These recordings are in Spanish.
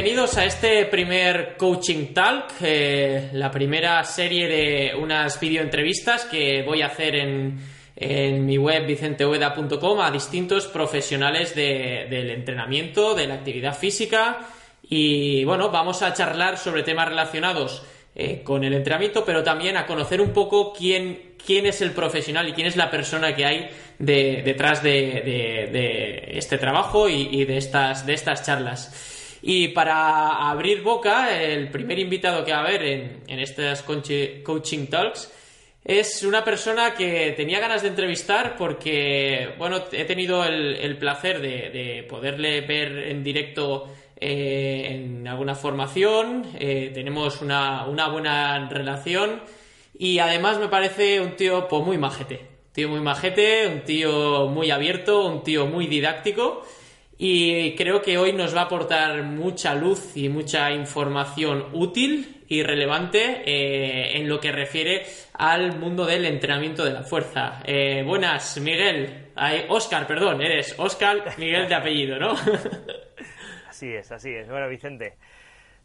bienvenidos a este primer Coaching Talk, eh, la primera serie de unas videoentrevistas que voy a hacer en, mi web vicenteueda.com a distintos profesionales del entrenamiento, de la actividad física y bueno, vamos a charlar sobre temas relacionados eh, con el entrenamiento, pero también a conocer un poco quién, quién es el profesional y quién es la persona que hay detrás de, este trabajo y, de, estas, de estas charlas. Y para abrir boca, el primer invitado que va a haber en, en estas coaching talks es una persona que tenía ganas de entrevistar porque, bueno, he tenido el, placer de, poderle ver en directo eh, en alguna formación, eh, tenemos una, una, buena relación. Y además me parece un tío pues, muy majete, un tío muy majete, un tío muy abierto, un tío muy didáctico y creo que hoy nos va a aportar mucha luz y mucha información útil y relevante eh, en lo que refiere al mundo del entrenamiento de la fuerza. Eh, buenas, Miguel. Ay, Oscar, perdón, eres Oscar Miguel de apellido, ¿no? así es, así es. Bueno, Vicente,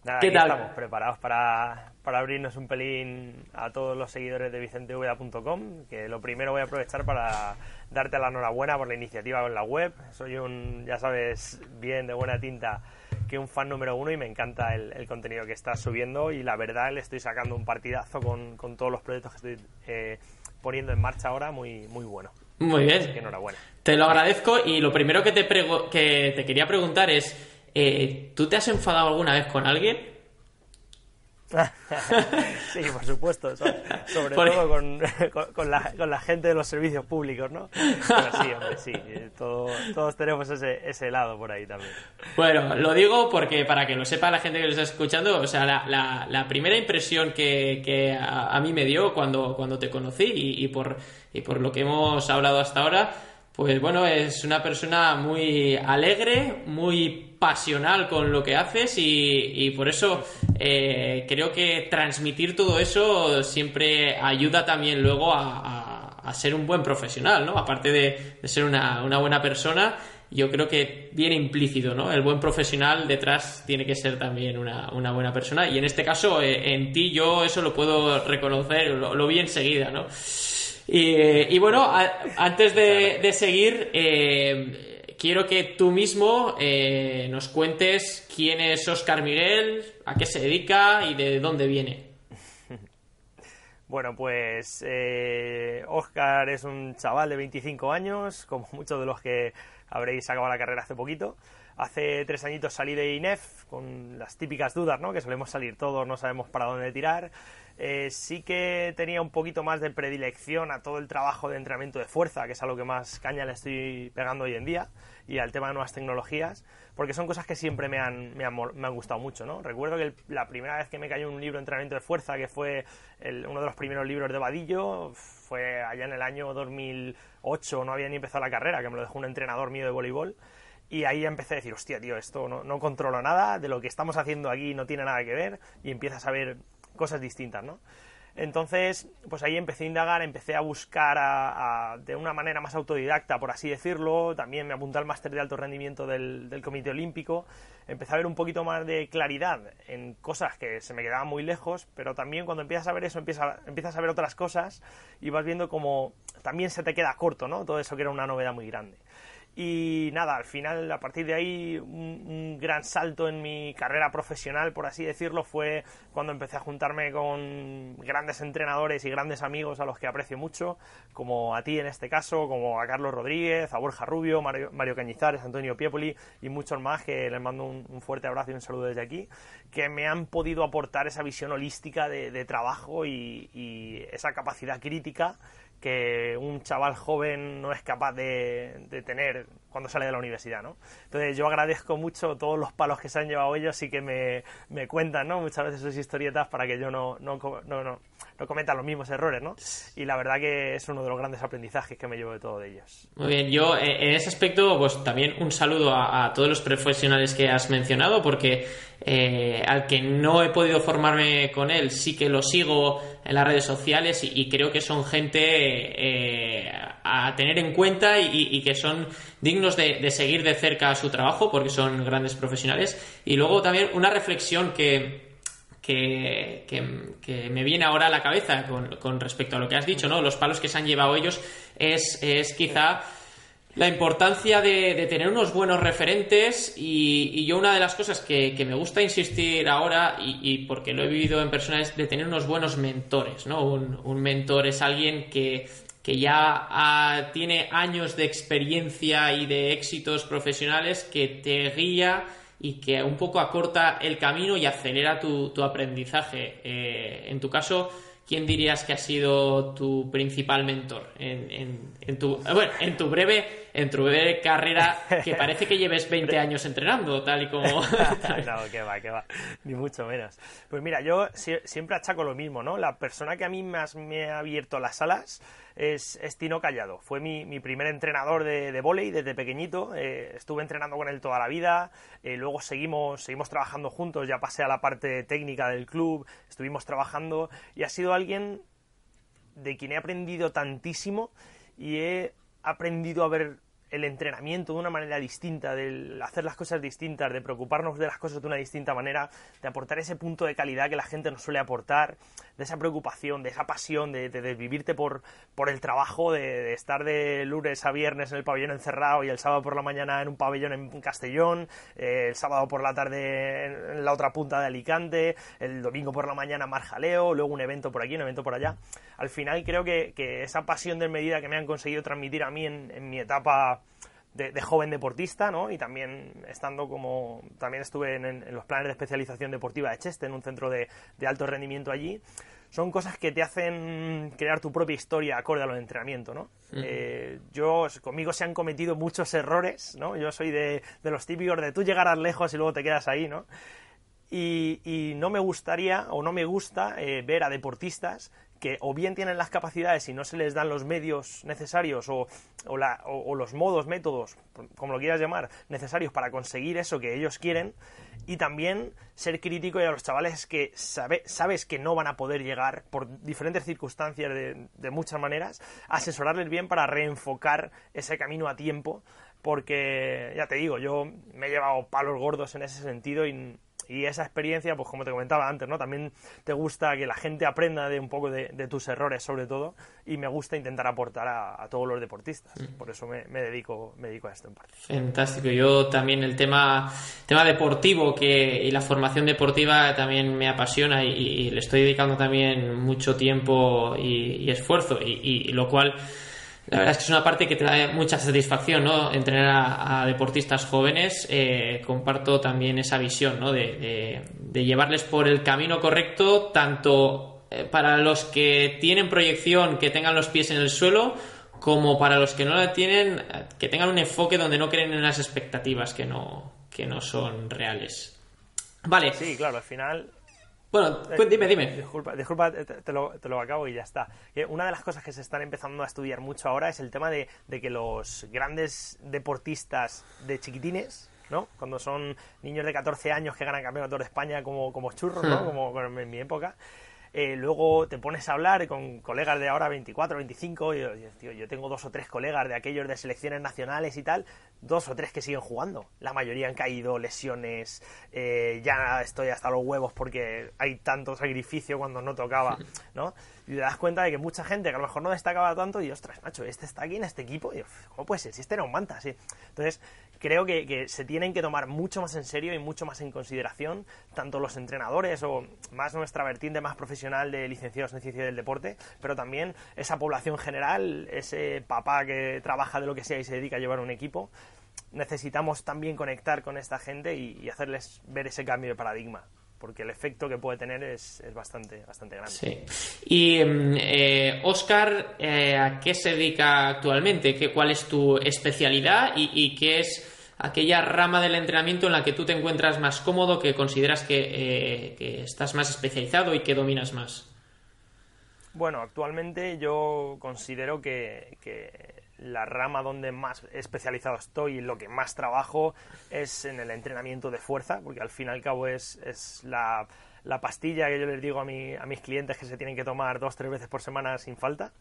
nada, ¿Qué tal? estamos preparados para, para abrirnos un pelín a todos los seguidores de vicentevda.com, que lo primero voy a aprovechar para darte la enhorabuena por la iniciativa con la web. Soy un, ya sabes, bien de buena tinta que un fan número uno y me encanta el, contenido que estás subiendo y la verdad le estoy sacando un partidazo con, con todos los proyectos que estoy eh, poniendo en marcha ahora, muy, muy bueno. Muy bien. enhorabuena. Te lo agradezco y lo primero que te, que te quería preguntar es, eh, ¿tú te has enfadado alguna vez con alguien? sí, por supuesto, sobre todo con, con, la, con, la, gente de los servicios públicos, ¿no? Pero sí, hombre, sí, todos tenemos ese, ese lado por ahí también. Bueno, lo digo porque para que lo sepa la gente que lo está escuchando, o sea, la, la, primera impresión que, que a, mí me dio cuando, cuando te conocí y, y, por, y por lo que hemos hablado hasta ahora, pues bueno, es una persona muy alegre, muy pasional con lo que haces y, por eso eh, creo que transmitir todo eso siempre ayuda también luego a, ser un buen profesional, ¿no? Aparte de, ser una, buena persona, yo creo que viene implícito, ¿no? El buen profesional detrás tiene que ser también una, buena persona y en este caso eh, en ti yo eso lo puedo reconocer, lo, vi enseguida, ¿no? Y, bueno, antes de, seguir, eh, quiero que tú mismo eh, nos cuentes quién es Oscar Miguel, a qué se dedica y de dónde viene. Bueno, pues eh, Oscar es un chaval de 25 años, como muchos de los que habréis acabado la carrera hace poquito. Hace tres añitos salí de INEF con las típicas dudas, ¿no? Que solemos salir todos, no sabemos para dónde tirar. Eh, sí que tenía un poquito más de predilección a todo el trabajo de entrenamiento de fuerza, que es a lo que más caña le estoy pegando hoy en día, y al tema de nuevas tecnologías, porque son cosas que siempre me han, me han, gustado mucho. ¿no? Recuerdo que la primera vez que me cayó un libro de entrenamiento de fuerza, que fue uno de los primeros libros de Vadillo, fue allá en el año 2008, no había ni empezado la carrera, que me lo dejó un entrenador mío de voleibol. Y ahí empecé a decir, hostia, tío, esto no, no controlo nada, de lo que estamos haciendo aquí no tiene nada que ver, y empiezas a ver cosas distintas, ¿no? Entonces, pues ahí empecé a indagar, empecé a buscar de una manera más autodidacta, por así decirlo. También me apunté al máster de alto rendimiento del, Comité Olímpico. Empecé a ver un poquito más de claridad en cosas que se me quedaban muy lejos, pero también cuando empiezas a ver eso, empiezas, empiezas a ver otras cosas y vas viendo como también se te queda corto, ¿no? Todo eso que era una novedad muy grande. Y nada, al final, a partir de ahí, un, gran salto en mi carrera profesional, por así decirlo, fue cuando empecé a juntarme con grandes entrenadores y grandes amigos a los que aprecio mucho, como a ti en este caso, como a Carlos Rodríguez, a Borja Rubio, Mario, Cañizares, Antonio Piepoli y muchos más, que les mando un, fuerte abrazo y un saludo desde aquí, que me han podido aportar esa visión holística de, trabajo y esa capacidad crítica que un chaval joven no es capaz de, tener cuando sale de la universidad, ¿no? Entonces yo agradezco mucho todos los palos que se han llevado ellos y que me, me cuentan, ¿no? Muchas veces sus historietas para que yo no, no, no, no, cometa los mismos errores, ¿no? Y la verdad que es uno de los grandes aprendizajes que me llevo de todo de ellos. Muy bien, yo eh, en ese aspecto, pues también un saludo a, todos los profesionales que has mencionado, porque eh, al que no he podido formarme con él, sí que lo sigo en las redes sociales y, creo que son gente eh, a, tener en cuenta y, que son dignos de, seguir de cerca su trabajo porque son grandes profesionales. Y luego también una reflexión que, que, que, me viene ahora a la cabeza con, respecto a lo que has dicho, ¿no? Los palos que se han llevado ellos es, es quizá la importancia de, tener unos buenos referentes y, yo una de las cosas que, me gusta insistir ahora y, porque lo he vivido en persona es de tener unos buenos mentores, ¿no? Un, mentor es alguien que, ya tiene años de experiencia y de éxitos profesionales que te guía y que un poco acorta el camino y acelera tu, aprendizaje. Eh, en tu caso, ¿quién dirías que ha sido tu principal mentor en, en, tu, bueno, en tu breve en tu breve carrera que parece que lleves 20 años entrenando, tal y como... no, que va, que va, ni mucho menos. Pues mira, yo siempre achaco lo mismo, ¿no? La persona que a mí más me ha abierto las alas es, Tino Callado. Fue mi, primer entrenador de, de volei desde pequeñito. Eh, estuve entrenando con él toda la vida. Eh, luego seguimos, seguimos trabajando juntos. Ya pasé a la parte técnica del club. Estuvimos trabajando y ha sido alguien de quien he aprendido tantísimo y he aprendido a ver el entrenamiento de una manera distinta, de hacer las cosas distintas, de preocuparnos de las cosas de una distinta manera, de aportar ese punto de calidad que la gente nos suele aportar, de esa preocupación, de esa pasión, de, desvivirte por, por el trabajo, de, estar de lunes a viernes en el pabellón encerrado y el sábado por la mañana en un pabellón en Castellón, eh, el sábado por la tarde en la otra punta de Alicante, el domingo por la mañana Marjaleo, luego un evento por aquí, un evento por allá. Al final creo que, esa pasión de medida que me han conseguido transmitir a mí en mi etapa de, joven deportista, ¿no? Y también estando como, también estuve en, los planes de especialización deportiva de Cheste, en un centro de, alto rendimiento allí. Son cosas que te hacen crear tu propia historia acorde a los entrenamientos, ¿no? Eh, yo, conmigo se han cometido muchos errores, ¿no? Yo soy de, los típicos de tú llegarás lejos y luego te quedas ahí, ¿no? Y, no me gustaría o no me gusta eh, ver a deportistas que o bien tienen las capacidades y no se les dan los medios necesarios o, los modos, métodos, como lo quieras llamar, necesarios para conseguir eso que ellos quieren, y también ser crítico y a los chavales que sabes que no van a poder llegar por diferentes circunstancias de, de muchas maneras, asesorarles bien para reenfocar ese camino a tiempo, porque ya te digo, yo me he llevado palos gordos en ese sentido y y esa experiencia, pues como te comentaba antes, ¿no? También te gusta que la gente aprenda de un poco de, tus errores, sobre todo, y me gusta intentar aportar a, todos los deportistas. Mm. Por eso me, dedico, me dedico a esto en parte. Fantástico. Yo también el tema, tema deportivo que, y la formación deportiva también me apasiona y, le estoy dedicando también mucho tiempo y, esfuerzo, y lo cual la verdad es que es una parte que te da mucha satisfacción, ¿no? Entrenar a, deportistas jóvenes. Eh, comparto también esa visión, ¿no? De, llevarles por el camino correcto, tanto eh, para los que tienen proyección, que tengan los pies en el suelo, como para los que no la tienen, que tengan un enfoque donde no creen en las expectativas que no, que no son reales. Vale. Sí, claro, al final bueno, eh, dime, dime. Disculpa, disculpa te, lo, acabo y ya está. Una de las cosas que se están empezando a estudiar mucho ahora es el tema de, que los grandes deportistas de chiquitines, ¿no? Cuando son niños de 14 años que ganan campeonato de España como, como churros, ¿no? Hmm. Como en mi época, eh, luego te pones a hablar con colegas de ahora 24, 25, y, yo, yo tengo dos o tres colegas de aquellos de selecciones nacionales y tal, dos o tres que siguen jugando. La mayoría han caído, lesiones, eh, ya estoy hasta los huevos porque hay tanto sacrificio cuando no tocaba, ¿no? Y te das cuenta de que mucha gente que a lo mejor no destacaba tanto y, ostras, macho, este está aquí en este equipo, y, ¿cómo puede ser? Si este era un manta, sí. Entonces, creo que, se tienen que tomar mucho más en serio y mucho más en consideración tanto los entrenadores o más nuestra vertiente más profesional de licenciados en ciencia del deporte, pero también esa población general, ese papá que trabaja de lo que sea y se dedica a llevar un equipo. Necesitamos también conectar con esta gente y, hacerles ver ese cambio de paradigma porque el efecto que puede tener es, bastante, bastante grande. Sí. Y eh, Oscar, eh, ¿a qué se dedica actualmente? ¿Qué, ¿Cuál es tu especialidad y qué es aquella rama del entrenamiento en la que tú te encuentras más cómodo, que consideras que, eh, estás más especializado y que dominas más? Bueno, actualmente yo considero que, la rama donde más especializado estoy y lo que más trabajo es en el entrenamiento de fuerza, porque al fin y al cabo es, la, la pastilla que yo les digo a, mi, a mis clientes que se tienen que tomar dos, tres veces por semana sin falta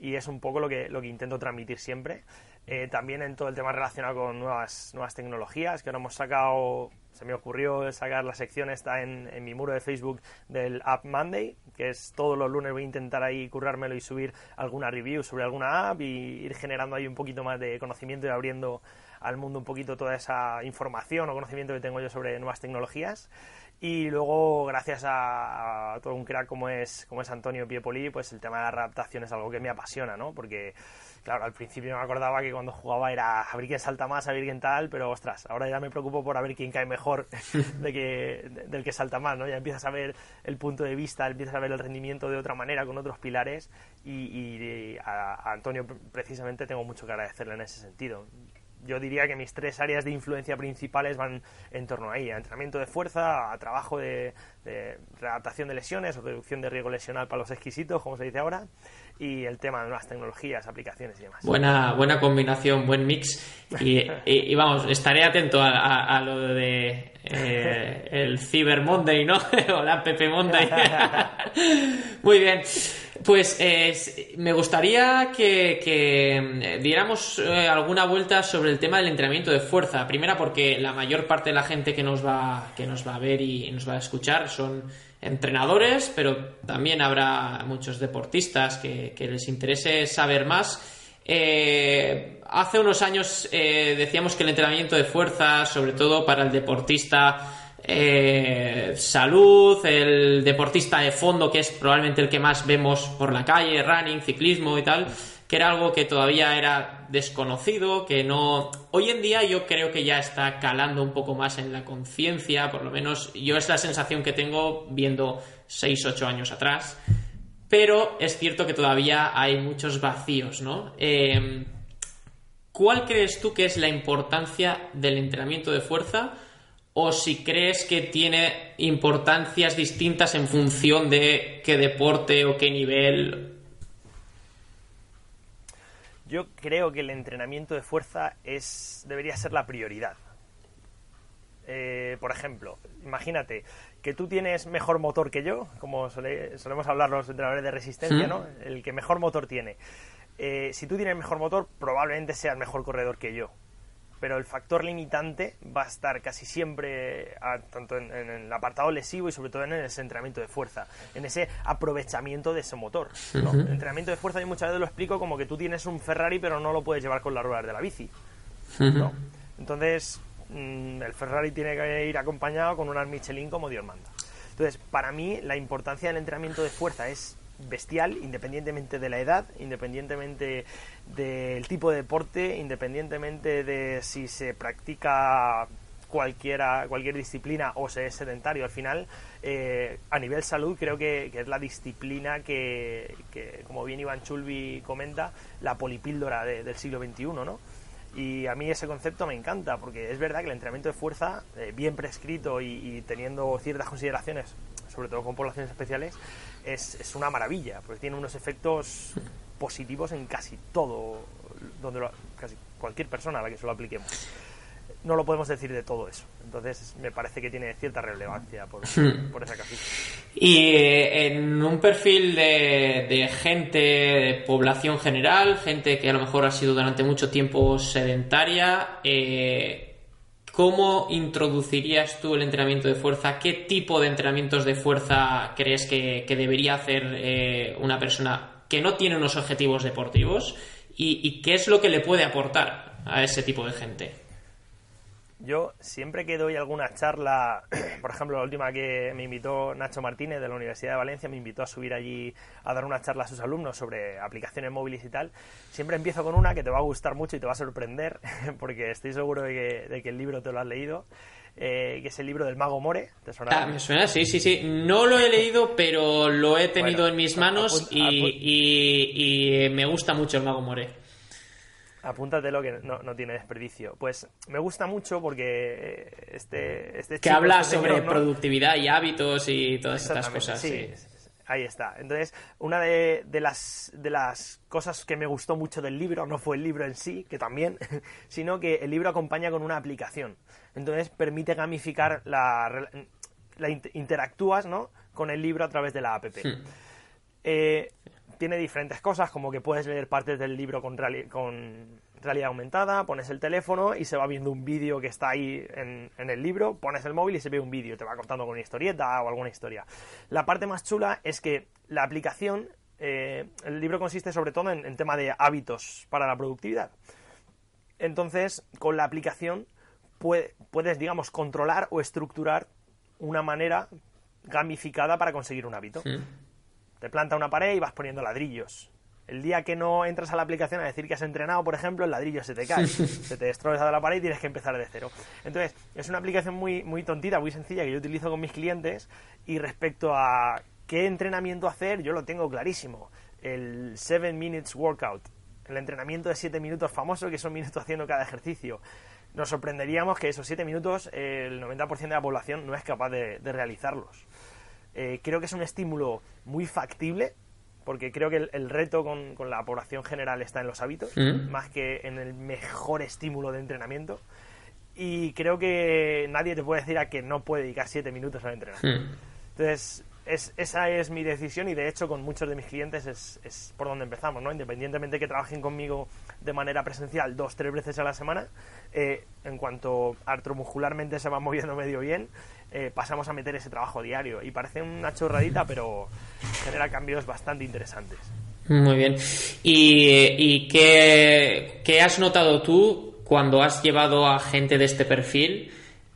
y es un poco lo que, lo que intento transmitir siempre. Eh, también en todo el tema relacionado con nuevas, nuevas tecnologías, que ahora hemos sacado, se me ocurrió sacar la sección esta en, en, mi muro de Facebook del App Monday, que es todos los lunes voy a intentar ahí currármelo y subir alguna review sobre alguna app y ir generando ahí un poquito más de conocimiento y abriendo al mundo un poquito toda esa información o conocimiento que tengo yo sobre nuevas tecnologías. Y luego, gracias a, todo un crack como es, como es Antonio Piepoli, pues el tema de la adaptación es algo que me apasiona, ¿no? Porque, claro, al principio me acordaba que cuando jugaba era a ver quién salta más, a ver quién tal, pero ostras, ahora ya me preocupo por a ver quién cae mejor de que, del que salta más, ¿no? Ya empiezas a ver el punto de vista, empiezas a ver el rendimiento de otra manera, con otros pilares, y, a, a Antonio precisamente tengo mucho que agradecerle en ese sentido yo diría que mis tres áreas de influencia principales van en torno ahí, a entrenamiento de fuerza, a trabajo de, de readaptación de lesiones o reducción de riesgo lesional para los exquisitos, como se dice ahora, y el tema de nuevas tecnologías, aplicaciones y demás. Buena, buena combinación, buen mix. Y, vamos, estaré atento a, lo de eh, el Cyber Monday, ¿no? o la Pepe Monday. Muy bien. Pues eh, me gustaría que, diéramos eh, alguna vuelta sobre el tema del entrenamiento de fuerza. Primera, porque la mayor parte de la gente que nos va, que nos va a ver y nos va a escuchar son entrenadores, pero también habrá muchos deportistas que, les interese saber más. Eh, hace unos años decíamos que el entrenamiento de fuerza, sobre todo para el deportista, eh, salud, el deportista de fondo, que es probablemente el que más vemos por la calle, running, ciclismo y tal, que era algo que todavía era desconocido, que no... Hoy en día yo creo que ya está calando un poco más en la conciencia, por lo menos yo es la sensación que tengo viendo 6, 8 años atrás, pero es cierto que todavía hay muchos vacíos, ¿no? Eh, ¿Cuál crees tú que es la importancia del entrenamiento de fuerza? o si crees que tiene importancias distintas en función de qué deporte o qué nivel. Yo creo que el entrenamiento de fuerza es debería ser la prioridad. Eh, por ejemplo, imagínate que tú tienes mejor motor que yo, como solemos hablar los entrenadores de resistencia, ¿no? El que mejor motor tiene. Eh, si tú tienes mejor motor, probablemente seas mejor corredor que yo pero el factor limitante va a estar casi siempre tanto en, el apartado lesivo y sobre todo en el entrenamiento de fuerza, en ese aprovechamiento de ese motor. El entrenamiento de fuerza yo muchas veces lo explico como que tú tienes un Ferrari pero no lo puedes llevar con las ruedas de la bici. Entonces, mm, el Ferrari tiene que ir acompañado con unas Michelin como Dios manda. Entonces, para mí la importancia del entrenamiento de fuerza es bestial, independientemente de la edad, independientemente del tipo de deporte, independientemente de si se practica cualquiera, cualquier disciplina o se es sedentario al final, eh, a nivel salud creo que, es la disciplina que, como bien Iván Chulbi comenta, la polipíldora del siglo XXI, ¿no? Y a mí ese concepto me encanta, porque es verdad que el entrenamiento de fuerza, eh, bien prescrito y, teniendo ciertas consideraciones, sobre todo con poblaciones especiales, es, es una maravilla, porque tiene unos efectos positivos en casi todo, donde casi cualquier persona a la que se lo apliquemos. No lo podemos decir de todo eso. Entonces, me parece que tiene cierta relevancia por, hmm. por esa casita. Y eh, en un perfil de, de, gente, de población general, gente que a lo mejor ha sido durante mucho tiempo sedentaria, eh, ¿Cómo introducirías tú el entrenamiento de fuerza? ¿Qué tipo de entrenamientos de fuerza crees que, debería hacer eh, una persona que no tiene unos objetivos deportivos? ¿Y, qué es lo que le puede aportar a ese tipo de gente? Yo siempre que doy alguna charla, por ejemplo, la última que me invitó Nacho Martínez de la Universidad de Valencia, me invitó a subir allí a dar una charla a sus alumnos sobre aplicaciones móviles y tal, siempre empiezo con una que te va a gustar mucho y te va a sorprender, porque estoy seguro de que, el libro te lo has leído. Eh, que es el libro del mago More. ¿Te suena? Ah, me suena, sí, sí, sí. No lo he leído, pero lo he tenido en mis manos y, y, me gusta mucho el mago More. Apúntatelo que no, no, tiene desperdicio. Pues me gusta mucho porque eh, este, este Que habla este sobre productividad y hábitos y todas estas cosas. Sí, Ahí está. Entonces, una de, de, las, de las cosas que me gustó mucho del libro no fue el libro en sí, que también, sino que el libro acompaña con una aplicación. Entonces, permite gamificar la, interactúas ¿no? con el libro a través de la app. Eh, tiene diferentes cosas, como que puedes leer partes del libro con, con realidad aumentada, pones el teléfono y se va viendo un vídeo que está ahí en, el libro, pones el móvil y se ve un vídeo, te va contando con una historieta o alguna historia. La parte más chula es que la aplicación, eh, el libro consiste sobre todo en, en tema de hábitos para la productividad. Entonces, con la aplicación puedes, digamos, controlar o estructurar una manera gamificada para conseguir un hábito. Te planta una pared y vas poniendo ladrillos. El día que no entras a la aplicación a decir que has entrenado, por ejemplo, el ladrillo se te cae, se te destroza de la pared y tienes que empezar de cero. Entonces, es una aplicación muy, muy tontita, muy sencilla que yo utilizo con mis clientes y respecto a qué entrenamiento hacer, yo lo tengo clarísimo. El 7 Minutes Workout, el entrenamiento de 7 minutos famoso, que son minutos haciendo cada ejercicio nos sorprenderíamos que esos 7 minutos el 90% de la población no es capaz de, realizarlos. Eh, creo que es un estímulo muy factible, porque creo que el, reto con, la población general está en los hábitos, mm. más que en el mejor estímulo de entrenamiento. Y creo que nadie te puede decir a que no puede dedicar 7 minutos al entrenamiento. Mm. Entonces, esa es mi decisión y de hecho con muchos de mis clientes es, por donde empezamos, ¿no? Independientemente que trabajen conmigo de manera presencial dos, tres veces a la semana, eh, en cuanto artromuscularmente se va moviendo medio bien, eh, pasamos a meter ese trabajo diario. Y parece una chorradita, pero genera cambios bastante interesantes. Muy bien. ¿Y, qué, qué has notado tú cuando has llevado a gente de este perfil?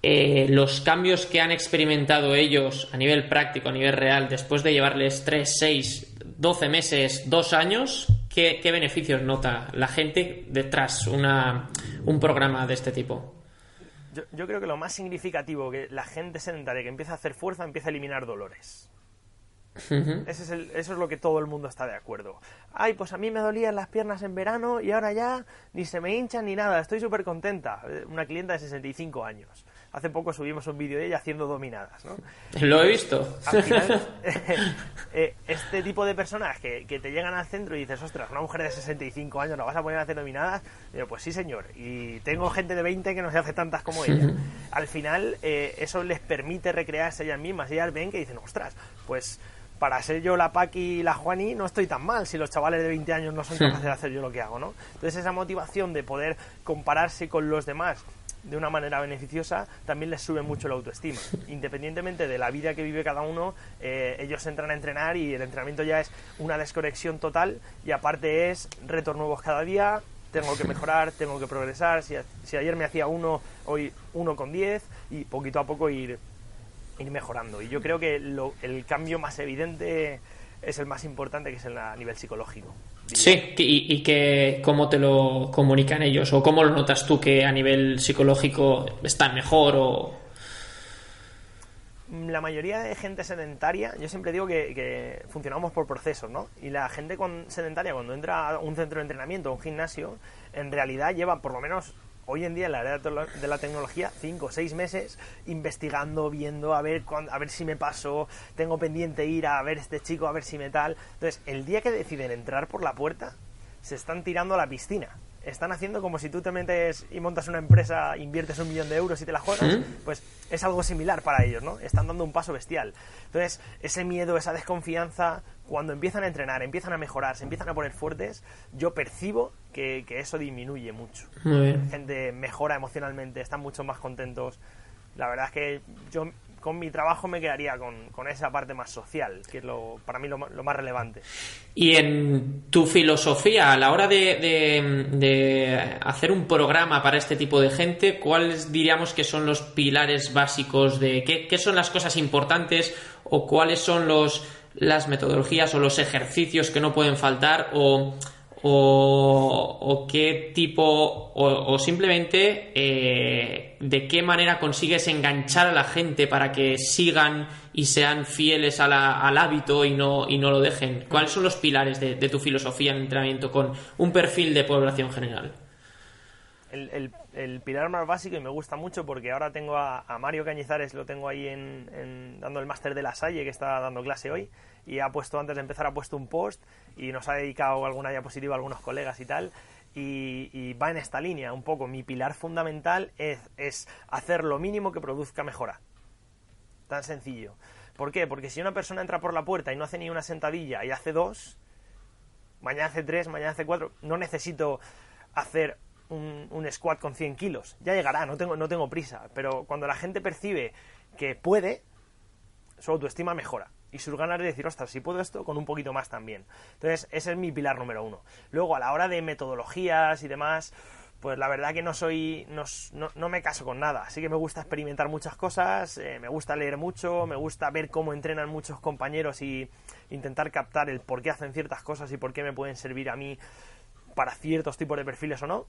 Eh, los cambios que han experimentado ellos a nivel práctico, a nivel real, después de llevarles 3, 6, 12 meses, 2 años, ¿qué, beneficios nota la gente detrás una, un programa de este tipo? Yo, creo que lo más significativo que la gente sedentaria que empieza a hacer fuerza empieza a eliminar dolores. es eso es lo que todo el mundo está de acuerdo. Ay, pues a mí me dolían las piernas en verano y ahora ya ni se me hinchan ni nada. Estoy súper contenta. Una clienta de 65 años hace poco subimos un vídeo de ella haciendo dominadas, ¿no? Lo he visto. Al final, eh, este tipo de personas que, te llegan al centro y dices, ostras, una mujer de 65 años, ¿la vas a poner a hacer dominadas? Digo, pues sí, señor. Y tengo gente de 20 que no se hace tantas como ella. Al final, eh, eso les permite recrearse ellas mismas. Y ellas ven que dicen, ostras, pues para ser yo la Paqui y la Juani no estoy tan mal si los chavales de 20 años no son capaces de hacer yo lo que hago, ¿no? Entonces esa motivación de poder compararse con los demás de una manera beneficiosa, también les sube mucho la autoestima. Independientemente de la vida que vive cada uno, eh, ellos entran a entrenar y el entrenamiento ya es una desconexión total y aparte es retos nuevos cada día, tengo que mejorar, tengo que progresar, si, si ayer me hacía uno, hoy uno con diez y poquito a poco ir, ir mejorando. Y yo creo que el cambio más evidente es el más importante, que es el a nivel psicológico. Sí, y, que cómo te lo comunican ellos o cómo lo notas tú que a nivel psicológico están mejor o... La mayoría de gente sedentaria, yo siempre digo que, funcionamos por procesos, ¿no? Y la gente con, sedentaria cuando entra a un centro de entrenamiento o un gimnasio, en realidad lleva por lo menos hoy en día en la era de la tecnología, cinco o seis meses investigando, viendo, a ver, a ver si me paso, tengo pendiente ir a ver este chico, a ver si me tal. Entonces, el día que deciden entrar por la puerta, se están tirando a la piscina están haciendo como si tú te metes y montas una empresa, inviertes un millón de euros y te la juegas, pues es algo similar para ellos, ¿no? Están dando un paso bestial. Entonces, ese miedo, esa desconfianza, cuando empiezan a entrenar, empiezan a mejorar, se empiezan a poner fuertes, yo percibo que, que eso disminuye mucho. La gente mejora emocionalmente, están mucho más contentos. La verdad es que yo con mi trabajo me quedaría con, esa parte más social, que es lo, para mí lo, más relevante. Y en tu filosofía, a la hora de, hacer un programa para este tipo de gente, ¿cuáles diríamos que son los pilares básicos de qué, qué son las cosas importantes o cuáles son los, las metodologías o los ejercicios que no pueden faltar o o, qué tipo, o, simplemente eh, de qué manera consigues enganchar a la gente para que sigan y sean fieles al hábito y no, y no lo dejen. ¿Cuáles son los pilares de, tu filosofía en entrenamiento con un perfil de población general? El, pilar más básico y me gusta mucho porque ahora tengo a, Mario Cañizares, lo tengo ahí en, dando el máster de la Salle que está dando clase hoy y ha puesto antes de empezar ha puesto un post y nos ha dedicado alguna diapositiva a algunos colegas y tal y, va en esta línea un poco mi pilar fundamental es, es hacer lo mínimo que produzca mejora tan sencillo. ¿Por qué? Porque si una persona entra por la puerta y no hace ni una sentadilla y hace dos, mañana hace tres, mañana hace cuatro, no necesito hacer un, un squat con 100 kilos. Ya llegará, no tengo, no tengo prisa. Pero cuando la gente percibe que puede, su autoestima mejora. Y sus ganas de decir, ostras, si puedo esto, con un poquito más también. Entonces, ese es mi pilar número uno. Luego, a la hora de metodologías y demás, pues la verdad que no soy, no, no, me caso con nada. Así que me gusta experimentar muchas cosas, eh, me gusta leer mucho, me gusta ver cómo entrenan muchos compañeros y intentar captar el por qué hacen ciertas cosas y por qué me pueden servir a mí para ciertos tipos de perfiles o no.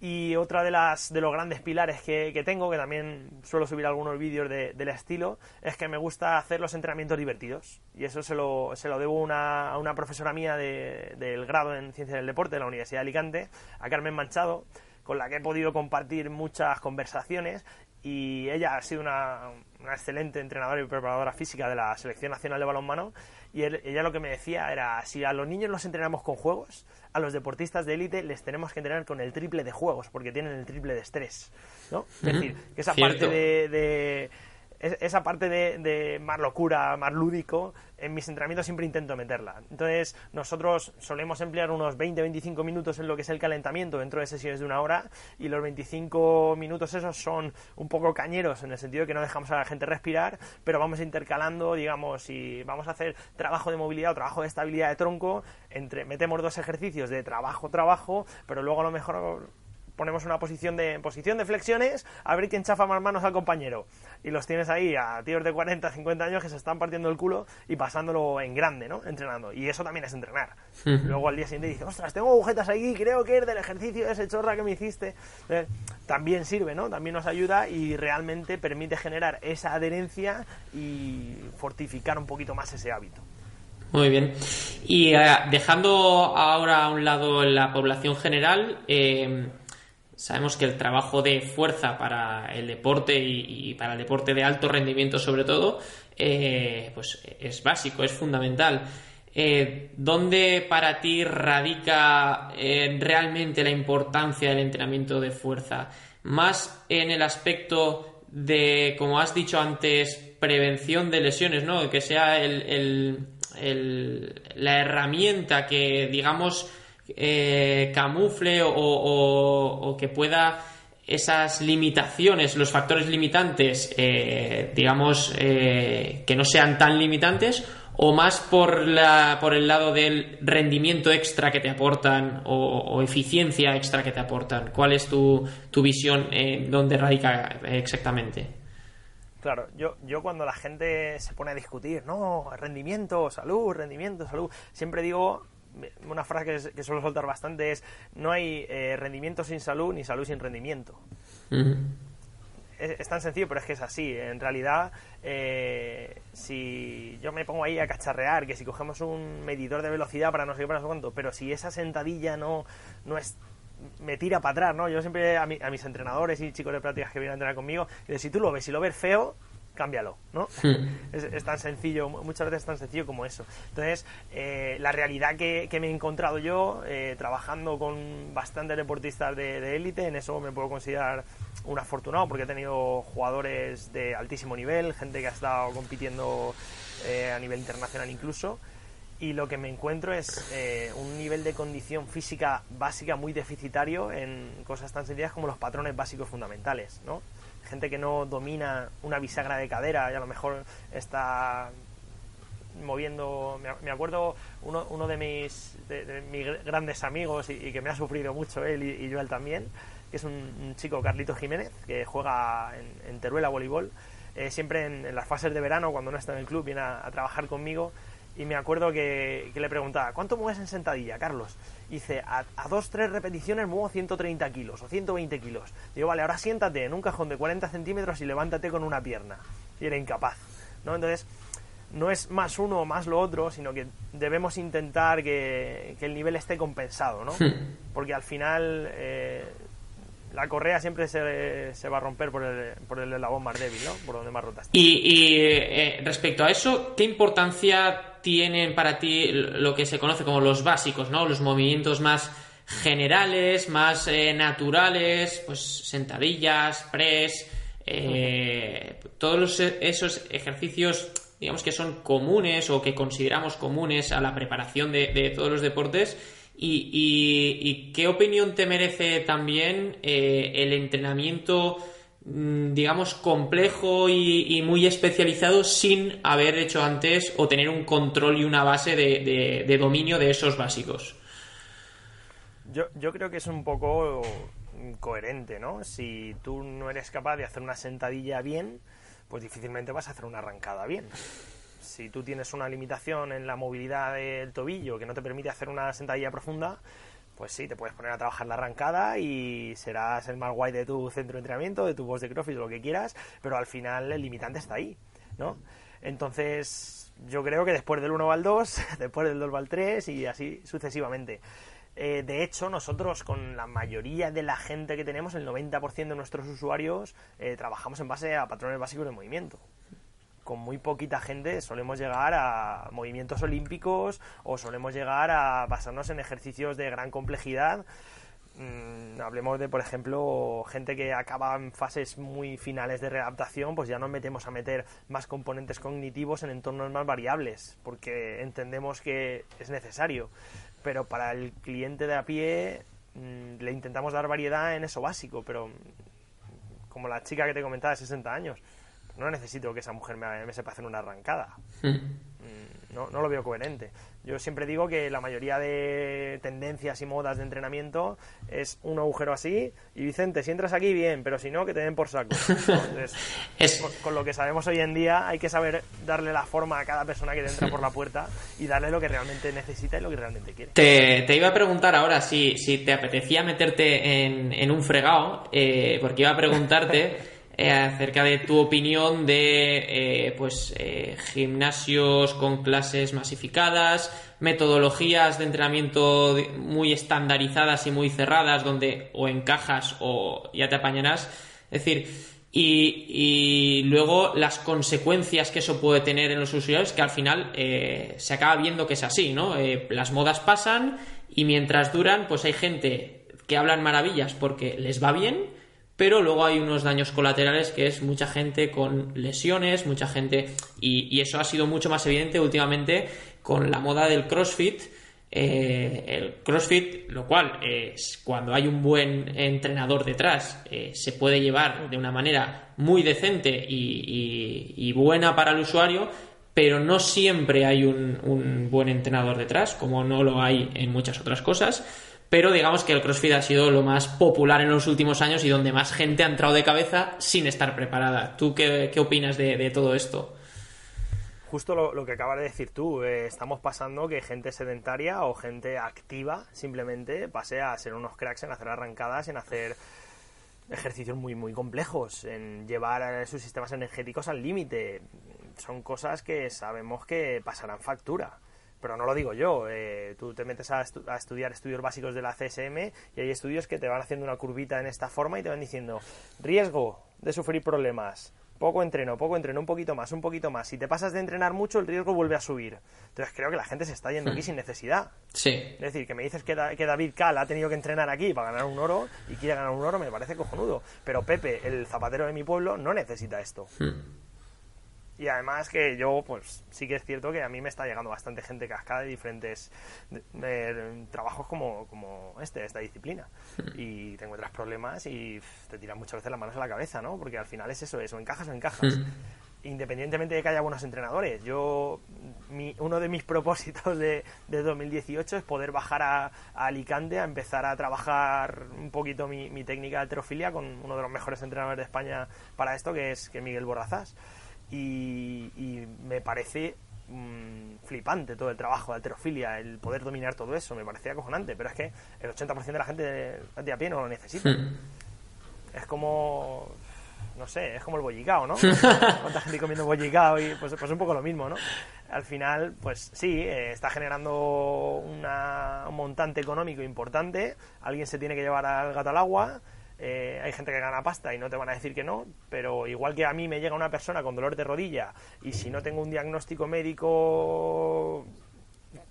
Y otra de las de los grandes pilares que, tengo, que también suelo subir algunos vídeos de, del estilo, es que me gusta hacer los entrenamientos divertidos. Y eso se lo, se lo debo a una profesora mía del grado en Ciencias del Deporte de la Universidad de Alicante, a Carmen Manchado, con la que he podido compartir muchas conversaciones y ella ha sido una, una, excelente entrenadora y preparadora física de la Selección Nacional de Balonmano y ella lo que me decía era, si a los niños los entrenamos con juegos, a los deportistas de élite les tenemos que entrenar con el triple de juegos, porque tienen el triple de estrés, ¿no? Es decir, que esa parte de esa parte de, más locura, más lúdico, en mis entrenamientos siempre intento meterla. Entonces, nosotros solemos emplear unos 20-25 minutos en lo que es el calentamiento dentro de sesiones de una hora y los 25 minutos esos son un poco cañeros en el sentido de que no dejamos a la gente respirar, pero vamos intercalando, digamos, si vamos a hacer trabajo de movilidad o trabajo de estabilidad de tronco, entre metemos dos ejercicios de trabajo-trabajo, pero luego a lo mejor ponemos una posición de, posición de flexiones, a ver quién chafa más manos al compañero. Y los tienes ahí a tíos de 40, 50 años que se están partiendo el culo y pasándolo en grande, ¿no? Entrenando. Y eso también es entrenar. Luego al día siguiente dices, ostras, tengo agujetas ahí, creo que es del ejercicio ese chorra que me hiciste. también sirve, ¿no? También nos ayuda y realmente permite generar esa adherencia y fortificar un poquito más ese hábito. Muy bien. Y eh, dejando ahora a un lado la población general, eh, Sabemos que el trabajo de fuerza para el deporte y, para el deporte de alto rendimiento sobre todo, eh, pues es básico, es fundamental. Eh, ¿Dónde para ti radica eh, realmente la importancia del entrenamiento de fuerza? Más en el aspecto de, como has dicho antes, prevención de lesiones, ¿no? Que sea el, la herramienta que, digamos, eh, camufle o, que pueda esas limitaciones, los factores limitantes, eh, digamos, eh, que no sean tan limitantes, o más por, la, por el lado del rendimiento extra que te aportan o, eficiencia extra que te aportan. ¿Cuál es tu, tu visión? ¿Dónde radica exactamente? Claro, yo, yo cuando la gente se pone a discutir, no, rendimiento, salud, rendimiento, salud, siempre digo una frase que, suelo soltar bastante es no hay eh, rendimiento sin salud ni salud sin rendimiento. es, tan sencillo, pero es que es así. En realidad, eh, si yo me pongo ahí a cacharrear, que si cogemos un medidor de velocidad para no sé qué, para no sé cuánto, pero si esa sentadilla no, no es me tira para atrás, ¿no? Yo siempre a, a mis entrenadores y chicos de prácticas que vienen a entrenar conmigo, si tú lo ves, si lo ves feo, cámbialo, ¿no? Es, tan sencillo, muchas veces es tan sencillo como eso. Entonces, eh, la realidad que, me he encontrado yo, eh, trabajando con bastantes deportistas de élite, en eso me puedo considerar un afortunado porque he tenido jugadores de altísimo nivel, gente que ha estado compitiendo eh, a nivel internacional incluso, y lo que me encuentro es un nivel de condición física básica muy deficitario en cosas tan sencillas como los patrones básicos fundamentales, ¿no? Gente que no domina una bisagra de cadera y a lo mejor está moviendo me acuerdo uno, uno de, mis, de, mis grandes amigos y, que me ha sufrido mucho él y, yo él también que es un, chico Carlito Jiménez que juega en, Teruela voleibol eh, siempre en, las fases de verano cuando no está en el club viene a trabajar conmigo y me acuerdo que, le preguntaba, ¿cuánto mueves en sentadilla, Carlos? Y dice, a, dos, tres repeticiones muevo 130 kilos o 120 kilos. Digo, vale, ahora siéntate en un cajón de 40 centímetros y levántate con una pierna. Y era incapaz, ¿no? Entonces, no es más uno o más lo otro, sino que debemos intentar que, el nivel esté compensado, ¿no? Hmm. Porque al final... Eh, la correa siempre se, va a romper por el, por el eslabón más débil, ¿no? Por donde más rotas. Y, eh, respecto a eso, ¿qué importancia tienen para ti lo que se conoce como los básicos, ¿no? Los movimientos más generales, más eh, naturales, pues sentadillas, press, eh, todos esos ejercicios, digamos que son comunes o que consideramos comunes a la preparación de, todos los deportes. Y, qué opinión te merece también eh, el entrenamiento, mm, digamos, complejo y, muy especializado sin haber hecho antes o tener un control y una base de, dominio de esos básicos? Yo, yo creo que es un poco coherente, ¿no? Si tú no eres capaz de hacer una sentadilla bien, pues difícilmente vas a hacer una arrancada bien. Si tú tienes una limitación en la movilidad del tobillo que no te permite hacer una sentadilla profunda, pues sí, te puedes poner a trabajar la arrancada y serás el más guay de tu centro de entrenamiento, de tu voz de CrossFit, lo que quieras, pero al final el limitante está ahí, ¿no? Entonces, yo creo que después del 1 va al 2, después del 2 va al 3 y así sucesivamente. Eh, de hecho, nosotros con la mayoría de la gente que tenemos, el 90% de nuestros usuarios, eh, trabajamos en base a patrones básicos de movimiento. Con muy poquita gente solemos llegar a movimientos olímpicos o solemos llegar a basarnos en ejercicios de gran complejidad. Mm, hablemos de, por ejemplo, gente que acaba en fases muy finales de readaptación, pues ya nos metemos a meter más componentes cognitivos en entornos más variables, porque entendemos que es necesario pero para el cliente de a pie mm, le intentamos dar variedad en eso básico, pero como la chica que te comentaba de 60 años, no necesito que esa mujer me, me sepa hacer una arrancada. Mm, no, no lo veo coherente. Yo siempre digo que la mayoría de tendencias y modas de entrenamiento es un agujero así y Vicente, si entras aquí bien, pero si no, que te den por saco. Entonces, con, lo que sabemos hoy en día hay que saber darle la forma a cada persona que te entra por la puerta y darle lo que realmente necesita y lo que realmente quiere. Te, iba a preguntar ahora si, si te apetecía meterte en, un fregado, eh, porque iba a preguntarte... Eh, acerca de tu opinión de eh, pues eh, gimnasios con clases masificadas, metodologías de entrenamiento muy estandarizadas y muy cerradas donde o encajas o ya te apañarás. Es decir, y, y, luego las consecuencias que eso puede tener en los usuarios, que al final se acaba viendo que es así, ¿no? las modas pasan y mientras duran, pues hay gente que hablan maravillas porque les va bien pero luego hay unos daños colaterales que es mucha gente con lesiones, mucha gente, y, eso ha sido mucho más evidente últimamente con la moda del CrossFit. Eh, el CrossFit, lo cual es cuando hay un buen entrenador detrás, eh, se puede llevar de una manera muy decente y, buena para el usuario, pero no siempre hay un buen entrenador detrás, como no lo hay en muchas otras cosas pero digamos que el CrossFit ha sido lo más popular en los últimos años y donde más gente ha entrado de cabeza sin estar preparada. ¿Tú qué, opinas de, todo esto? Justo lo, que acabas de decir tú, eh, estamos pasando que gente sedentaria o gente activa simplemente pase a ser unos cracks en hacer arrancadas, en hacer ejercicios muy muy complejos, en llevar sus sistemas energéticos al límite. Son cosas que sabemos que pasarán factura pero no lo digo yo. Eh, tú te metes a, estudiar estudios básicos de la CSM y hay estudios que te van haciendo una curvita en esta forma y te van diciendo riesgo de sufrir problemas. Poco entreno, poco entreno, un poquito más, un poquito más. Si te pasas de entrenar mucho, el riesgo vuelve a subir. Entonces creo que la gente se está yendo aquí sin necesidad. Sí. Es decir, que me dices que, que David Cal ha tenido que entrenar aquí para ganar un oro y quiere ganar un oro, me parece cojonudo. Pero Pepe, el zapatero de mi pueblo, no necesita esto. Hmm. Y además que yo, pues sí que es cierto que a mí me está llegando bastante gente cascada de diferentes trabajos como, como este, esta disciplina. Y te encuentras problemas y te tiran muchas veces las manos a la cabeza, ¿no? Porque al final es eso, es o encajas o encajas. Independientemente de que haya buenos entrenadores. Yo, mi, uno de mis propósitos de, de 2018 es poder bajar a, Alicante a empezar a trabajar un poquito mi, mi técnica de alterofilia con uno de los mejores entrenadores de España para esto, que es que Miguel Borrazás y, me parece mm, flipante todo el trabajo de alterofilia, el poder dominar todo eso, me parecía acojonante, pero es que el 80% de la gente de, a pie no lo necesita. Hmm. Es como, no sé, es como el bollicao, ¿no? ¿Cuánta gente comiendo bollicao? Y pues, pues un poco lo mismo, ¿no? Al final, pues sí, eh, está generando una, un montante económico importante, alguien se tiene que llevar al gato al agua, eh, hay gente que gana pasta y no te van a decir que no, pero igual que a mí me llega una persona con dolor de rodilla y si no tengo un diagnóstico médico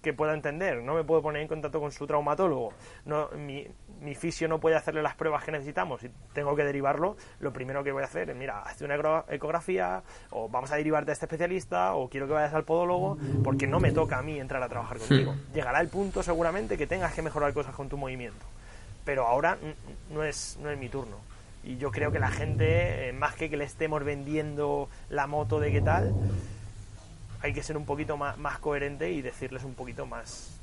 que pueda entender, no me puedo poner en contacto con su traumatólogo, no, mi, mi fisio no puede hacerle las pruebas que necesitamos y tengo que derivarlo, lo primero que voy a hacer es, mira, hazte una ecografía o vamos a derivarte a este especialista o quiero que vayas al podólogo porque no me toca a mí entrar a trabajar contigo. Hmm. Llegará el punto seguramente que tengas que mejorar cosas con tu movimiento, pero ahora no es, no es mi turno. Y yo creo que la gente, eh, más que que le estemos vendiendo la moto de qué tal, hay que ser un poquito más, más coherente y decirles un poquito más,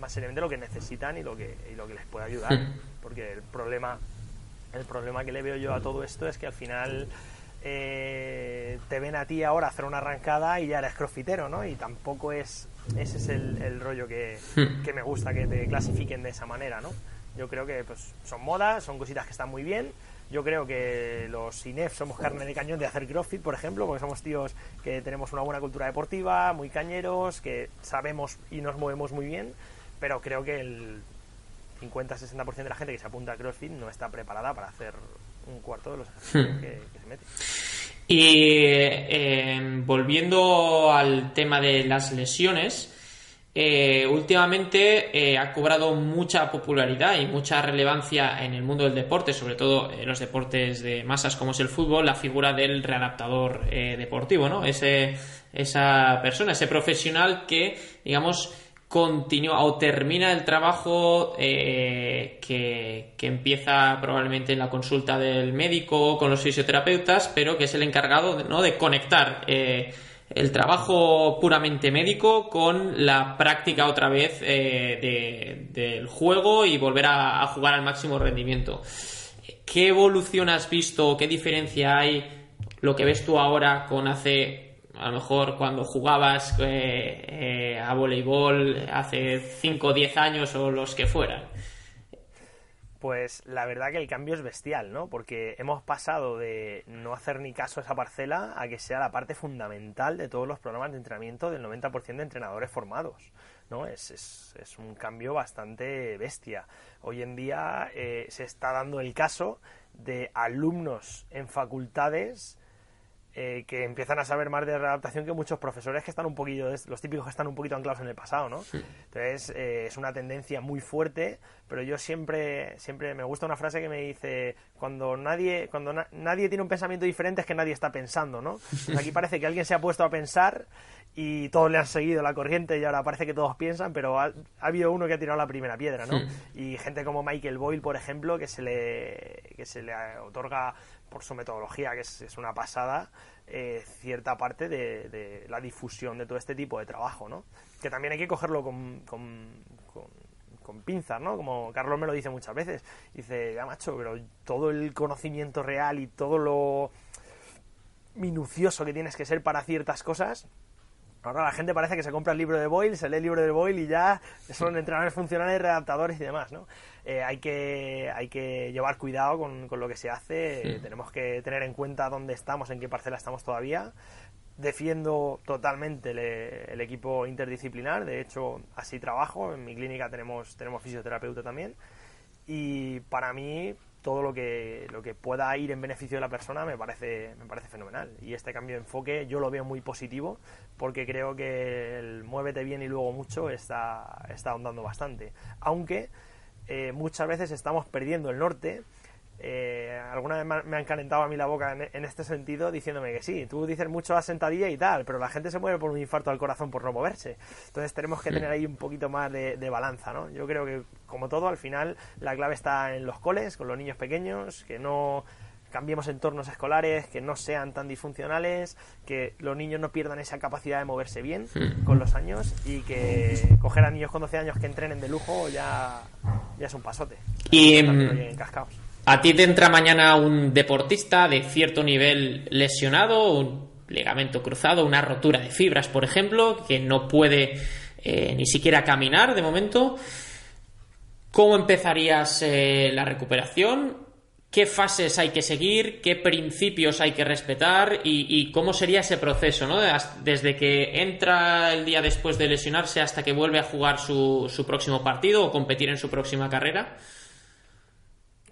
más seriamente lo que necesitan y lo que, y lo que les puede ayudar. Porque el problema, el problema que le veo yo a todo esto es que al final eh, te ven a ti ahora hacer una arrancada y ya eres crossfitero, ¿no? Y tampoco es. Ese es el, rollo que, hmm. que, me gusta, que te clasifiquen de esa manera, ¿no? Yo creo que pues, son modas, son cositas que están muy bien. Yo creo que los INEF somos carne de cañón de hacer CrossFit, por ejemplo, porque somos tíos que tenemos una buena cultura deportiva, muy cañeros, que sabemos y nos movemos muy bien pero creo que el 50-60% de la gente que se apunta a CrossFit no está preparada para hacer un cuarto de los ejercicios hmm. que, se mete. Y eh, volviendo al tema de las lesiones, eh, últimamente eh, ha cobrado mucha popularidad y mucha relevancia en el mundo del deporte, sobre todo en los deportes de masas como es el fútbol, la figura del readaptador deportivo, ¿no? Ese, esa persona, ese profesional que, digamos, continúa o termina el trabajo eh, que, empieza probablemente en la consulta del médico con los fisioterapeutas, pero que es el encargado de, ¿no? de conectar eh, el trabajo puramente médico con la práctica otra vez eh, del juego y volver a, jugar al máximo rendimiento. ¿Qué evolución has visto? ¿Qué diferencia hay lo que ves tú ahora con hace a lo mejor cuando jugabas eh, eh, a voleibol hace 5 o 10 años o los que fueran. Pues la verdad que el cambio es bestial, ¿no? Porque hemos pasado de no hacer ni caso a esa parcela a que sea la parte fundamental de todos los programas de entrenamiento del 90% de entrenadores formados, ¿no? Es, es, un cambio bastante bestia. Hoy en día eh, se está dando el caso de alumnos en facultades eh, que empiezan a saber más de readaptación que muchos profesores que están un poquillo, los típicos que están un poquito anclados en el pasado, ¿no? Entonces, eh, es una tendencia muy fuerte, pero yo siempre, siempre me gusta una frase que me dice, cuando nadie, cuando nadie tiene un pensamiento diferente es que nadie está pensando, ¿no? aquí parece que alguien se ha puesto a pensar y todos le han seguido la corriente y ahora parece que todos piensan, pero ha, habido uno que ha tirado la primera piedra, ¿no? Y gente como Michael Boyle, por ejemplo, que se le, que se le otorga por su metodología, que es, una pasada, eh, cierta parte de, la difusión de todo este tipo de trabajo, ¿no? Que también hay que cogerlo con, con, con, pinzas, ¿no? Como Carlos me lo dice muchas veces. Dice, ya macho, pero todo el conocimiento real y todo lo minucioso que tienes que ser para ciertas cosas, Ahora la gente parece que se compra el libro de Boyle, se lee el libro de Boyle y ya son entrenadores funcionales, redactadores y demás, ¿no? Eh, hay, que, hay que llevar cuidado con, lo que se hace, tenemos que tener en cuenta dónde estamos, en qué parcela estamos todavía. Defiendo totalmente el equipo interdisciplinar, de hecho así trabajo, en mi clínica tenemos, tenemos fisioterapeuta también. Y para mí todo lo que, lo que pueda ir en beneficio de la persona me parece, me parece fenomenal. Y este cambio de enfoque yo lo veo muy positivo porque creo que el muévete bien y luego mucho está, está ahondando bastante. Aunque eh, muchas veces estamos perdiendo el norte eh, alguna vez me han calentado a mí la boca en, este sentido diciéndome que sí, tú dices mucho a sentadilla y tal, pero la gente se mueve por un infarto al corazón por no moverse. Entonces tenemos que tener ahí un poquito más de, balanza, ¿no? Yo creo que, como todo, al final la clave está en los coles, con los niños pequeños, que no cambiemos entornos escolares, que no sean tan disfuncionales, que los niños no pierdan esa capacidad de moverse bien con los años y que coger a niños con 12 años que entrenen de lujo ya, ya es un pasote. Y en cascaos. A ti te entra mañana un deportista de cierto nivel lesionado, un ligamento cruzado, una rotura de fibras, por ejemplo, que no puede eh, ni siquiera caminar de momento. ¿Cómo empezarías eh, la recuperación? ¿Qué fases hay que seguir? ¿Qué principios hay que respetar? ¿Y, cómo sería ese proceso? ¿no? Desde que entra el día después de lesionarse hasta que vuelve a jugar su, su próximo partido o competir en su próxima carrera.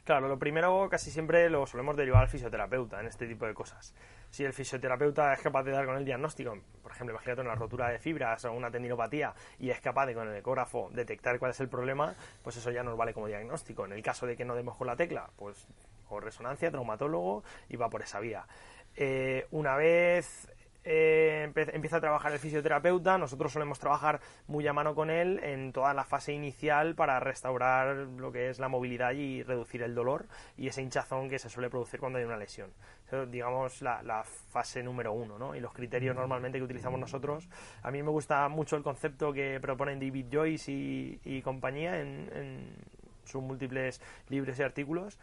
Claro, lo primero casi siempre lo solemos derivar al fisioterapeuta en este tipo de cosas. si el fisioterapeuta es capaz de dar con el diagnóstico, por ejemplo, imagínate una rotura de fibras o una tendinopatía y es capaz de con el ecógrafo detectar cuál es el problema, pues eso ya nos vale como diagnóstico. En el caso de que no demos con la tecla, pues o resonancia, traumatólogo y va por esa vía. Eh, una vez eh, empieza a trabajar el fisioterapeuta, nosotros solemos trabajar muy a mano con él en toda la fase inicial para restaurar lo que es la movilidad y reducir el dolor y ese hinchazón que se suele producir cuando hay una lesión. digamos la, fase número uno, ¿no? Y los criterios normalmente que utilizamos nosotros. A mí me gusta mucho el concepto que proponen David Joyce y, compañía en, sus múltiples libros y artículos.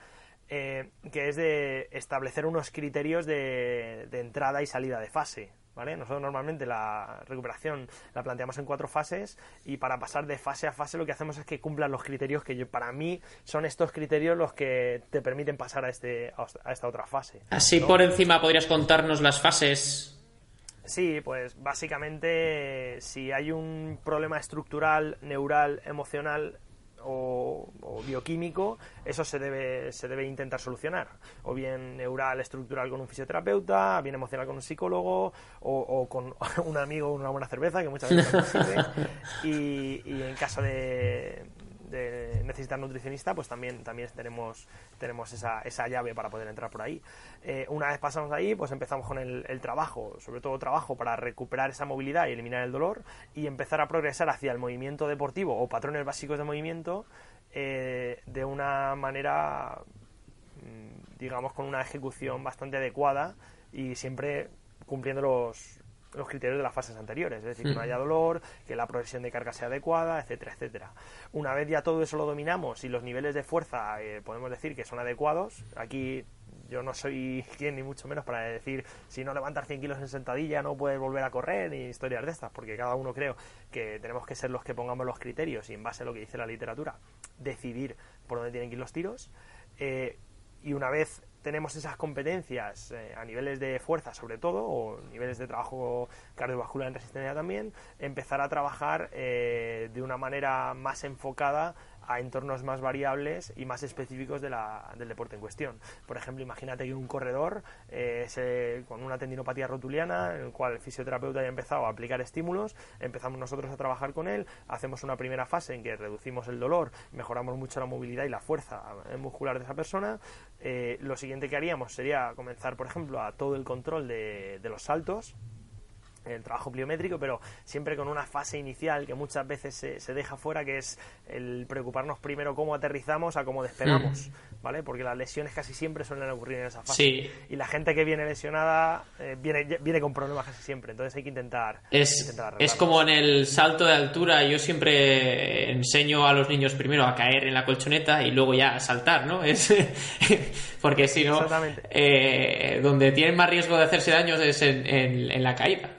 Eh, que es de establecer unos criterios de, entrada y salida de fase. ¿Vale? Nosotros normalmente la recuperación la planteamos en cuatro fases y para pasar de fase a fase lo que hacemos es que cumplan los criterios que yo, para mí son estos criterios los que te permiten pasar a, este, a esta otra fase. Así por encima podrías contarnos las fases. Sí, pues básicamente si hay un problema estructural, neural, emocional o, bioquímico, eso se debe, se debe intentar solucionar. O bien neural, estructural con un fisioterapeuta, bien emocional con un psicólogo, o, con un amigo una buena cerveza, que muchas veces sirve. y en caso de, de necesitar nutricionista, pues también, también tenemos, tenemos esa, esa llave para poder entrar por ahí. Eh, una vez pasamos ahí, pues empezamos con el, trabajo, sobre todo trabajo para recuperar esa movilidad y eliminar el dolor y empezar a progresar hacia el movimiento deportivo o patrones básicos de movimiento eh, de una manera, mm, digamos, con una ejecución bastante adecuada y siempre cumpliendo los, los criterios de las fases anteriores, es decir, que no haya dolor, que la progresión de carga sea adecuada, etcétera, etcétera. Una vez ya todo eso lo dominamos y los niveles de fuerza eh, podemos decir que son adecuados, aquí yo no soy quien ni mucho menos para decir si no levantas 100 kilos en sentadilla no puedes volver a correr ni historias de estas, porque cada uno creo que tenemos que ser los que pongamos los criterios y en base a lo que dice la literatura decidir por dónde tienen que ir los tiros. Eh, y una vez tenemos esas competencias eh, a niveles de fuerza sobre todo, o niveles de trabajo cardiovascular en resistencia también, empezar a trabajar eh, de una manera más enfocada a entornos más variables y más específicos del deporte en cuestión. Por ejemplo, imagínate que un corredor eh, con una tendinopatía rotuliana, en el cual el fisioterapeuta haya empezado a aplicar estímulos, empezamos nosotros a trabajar con él, hacemos una primera fase en que reducimos el dolor, mejoramos mucho la movilidad y la fuerza muscular de esa persona. Eh, lo siguiente que haríamos sería comenzar, por ejemplo, a todo el control de los saltos, el trabajo pliométrico, pero siempre con una fase inicial que muchas veces se, deja fuera, que es el preocuparnos primero cómo aterrizamos a cómo despegamos, mm. ¿vale? Porque las lesiones casi siempre suelen ocurrir en esa fase. Y la gente que viene lesionada eh, viene, viene con problemas casi siempre, entonces hay que intentar... Es, es como en el salto de altura, yo siempre enseño a los niños primero a caer en la colchoneta y luego ya a saltar, ¿no? Es, porque si no, eh, donde tienen más riesgo de hacerse daños es en la caída.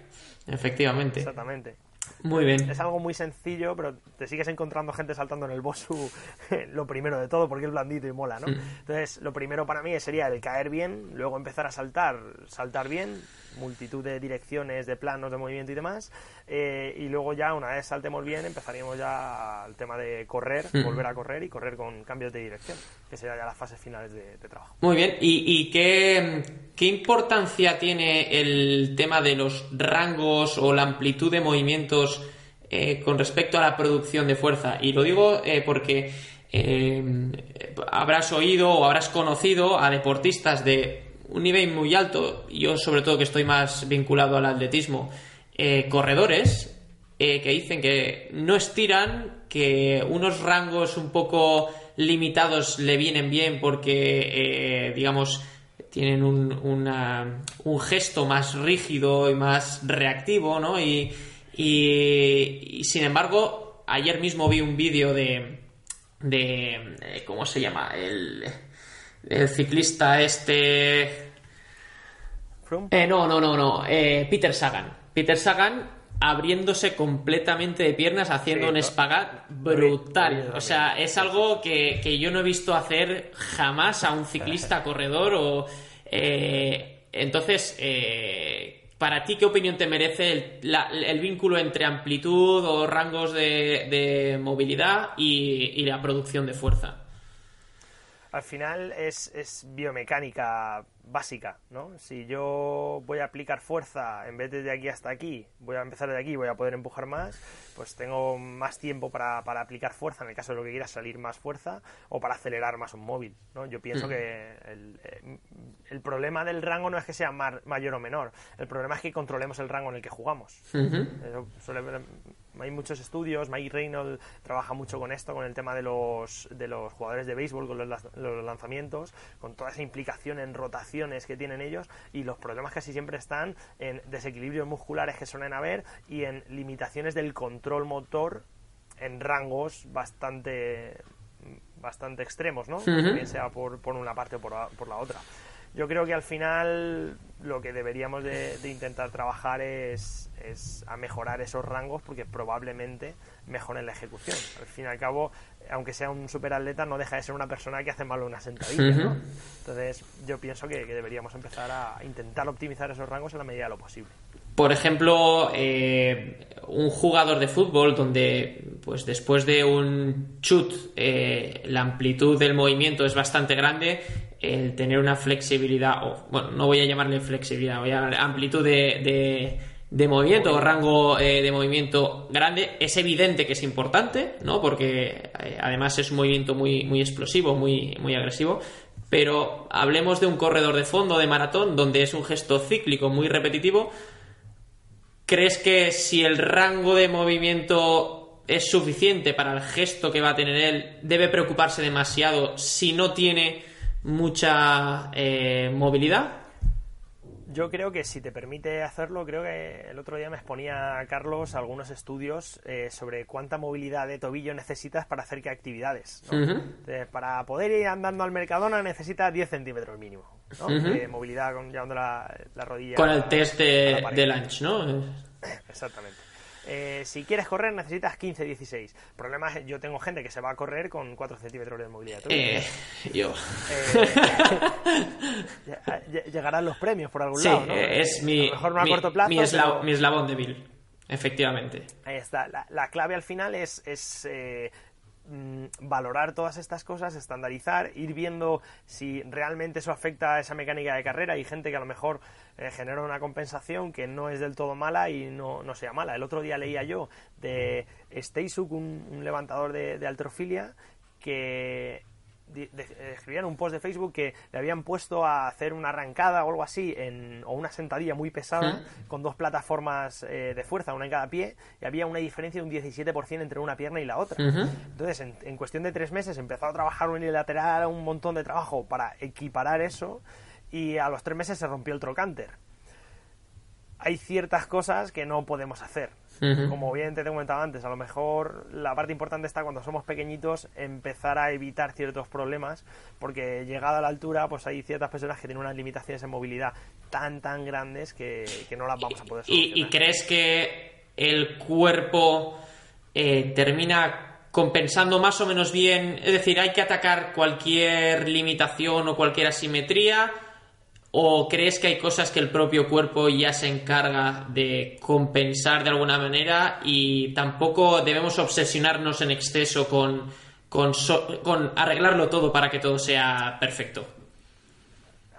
Efectivamente. Exactamente. Muy bien. Es algo muy sencillo, pero te sigues encontrando gente saltando en el Bosu lo primero de todo, porque es blandito y mola, ¿no? Mm. Entonces, lo primero para mí sería el caer bien, luego empezar a saltar, saltar bien, multitud de direcciones, de planos de movimiento y demás. Eh, y luego ya, una vez saltemos bien, empezaríamos ya al tema de correr, mm. volver a correr y correr con cambios de dirección, que sería ya las fases finales de, trabajo. Muy bien. ¿Y, qué, qué, importancia tiene el tema de los rangos o la amplitud de movimientos eh, con respecto a la producción de fuerza? Y lo digo eh, porque habrás oído o habrás conocido a deportistas de un nivel muy alto, yo sobre todo que estoy más vinculado al atletismo, eh, corredores eh, que dicen que no estiran, que unos rangos un poco limitados le vienen bien porque, eh, digamos, tienen un, un, gesto más rígido y más reactivo, ¿no? Y, y, sin embargo, ayer mismo vi un vídeo de, de, ¿cómo se llama? El, el ciclista este... Eh, no, no, no, no. Eh, Peter Sagan. Peter Sagan abriéndose completamente de piernas, haciendo un espagat brutal. O sea, es algo que, yo no he visto hacer jamás a un ciclista corredor o... Eh, entonces, para ti, ¿qué opinión te merece el, vínculo entre amplitud o rangos de, movilidad y, la producción de fuerza? Al final es, biomecánica básica, ¿no? Si yo voy a aplicar fuerza en vez de de aquí hasta aquí, voy a empezar de aquí y voy a poder empujar más, pues tengo más tiempo para, para, aplicar fuerza en el caso de lo que quiera salir más fuerza o para acelerar más un móvil, ¿no? Yo pienso que el, eh, el, problema del rango no es que sea mayor o menor, el problema es que controlemos el rango en el que jugamos. Hay muchos estudios, Mike Reynolds trabaja mucho con esto, con el tema de los, de los jugadores de béisbol, con los, los lanzamientos, con toda esa implicación en rotaciones que tienen ellos y los problemas casi siempre están en desequilibrios musculares que suelen haber y en limitaciones del control motor en rangos bastante bastante extremos, ¿no? Bien sea por, por una parte o por, por la otra yo creo que al final lo que deberíamos de, intentar trabajar es, a mejorar esos rangos porque probablemente mejoren la ejecución. Al fin y al cabo, aunque sea un superatleta, no deja de ser una persona que hace mal una sentadilla. Entonces, yo pienso que, deberíamos empezar a intentar optimizar esos rangos en la medida de lo posible. Por ejemplo, eh, un jugador de fútbol donde, pues después de un chut, eh, la amplitud del movimiento es bastante grande, el tener una flexibilidad, o bueno, no voy a llamarle flexibilidad, voy a llamarle amplitud de, de, movimiento o rango eh, de movimiento grande, es evidente que es importante, ¿no? Porque además es un movimiento muy, muy explosivo, muy, muy agresivo. Pero hablemos de un corredor de fondo de maratón donde es un gesto cíclico muy repetitivo ¿Crees que si el rango de movimiento es suficiente para el gesto que va a tener él, debe preocuparse demasiado si no tiene mucha eh, movilidad? Yo creo que si te permite hacerlo, creo que el otro día me exponía Carlos algunos estudios eh, sobre cuánta movilidad de tobillo necesitas para hacer qué actividades. para poder ir andando al Mercadona necesitas 10 centímetros mínimo de movilidad con, llevando la, rodilla. Con el test de, de lunch, ¿no? Exactamente. Eh, si quieres correr necesitas 15, 16. El problema es yo tengo gente que se va a correr con 4 centímetros de movilidad. Eh, yo. Eh, llegarán los premios por algún lado, ¿no? es mi, mejor a corto plazo, mi, eslabón débil, efectivamente. Ahí está. La, clave al final es, es Mm, valorar todas estas cosas, estandarizar, ir viendo si realmente eso afecta a esa mecánica de carrera. Hay gente que a lo mejor eh, genera una compensación que no es del todo mala y no, no sea mala. El otro día leía yo de Steisuk, un, levantador de, de alterofilia, que escribían un post de Facebook que le habían puesto a hacer una arrancada o algo así, en, o una sentadilla muy pesada, con dos plataformas eh, de fuerza, una en cada pie, y había una diferencia de un 17% entre una pierna y la otra. Entonces, en, cuestión de tres meses, empezó a trabajar unilateral, un montón de trabajo para equiparar eso, y a los tres meses se rompió el trocánter. Hay ciertas cosas que no podemos hacer como bien te he comentado antes, a lo mejor la parte importante está cuando somos pequeñitos empezar a evitar ciertos problemas, porque llegada a la altura, pues hay ciertas personas que tienen unas limitaciones en movilidad tan, tan grandes que, no las vamos a poder solucionar. ¿Y, crees que el cuerpo eh, termina compensando más o menos bien? Es decir, ¿hay que atacar cualquier limitación o cualquier asimetría? ¿O crees que hay cosas que el propio cuerpo ya se encarga de compensar de alguna manera y tampoco debemos obsesionarnos en exceso con, con, arreglarlo todo para que todo sea perfecto?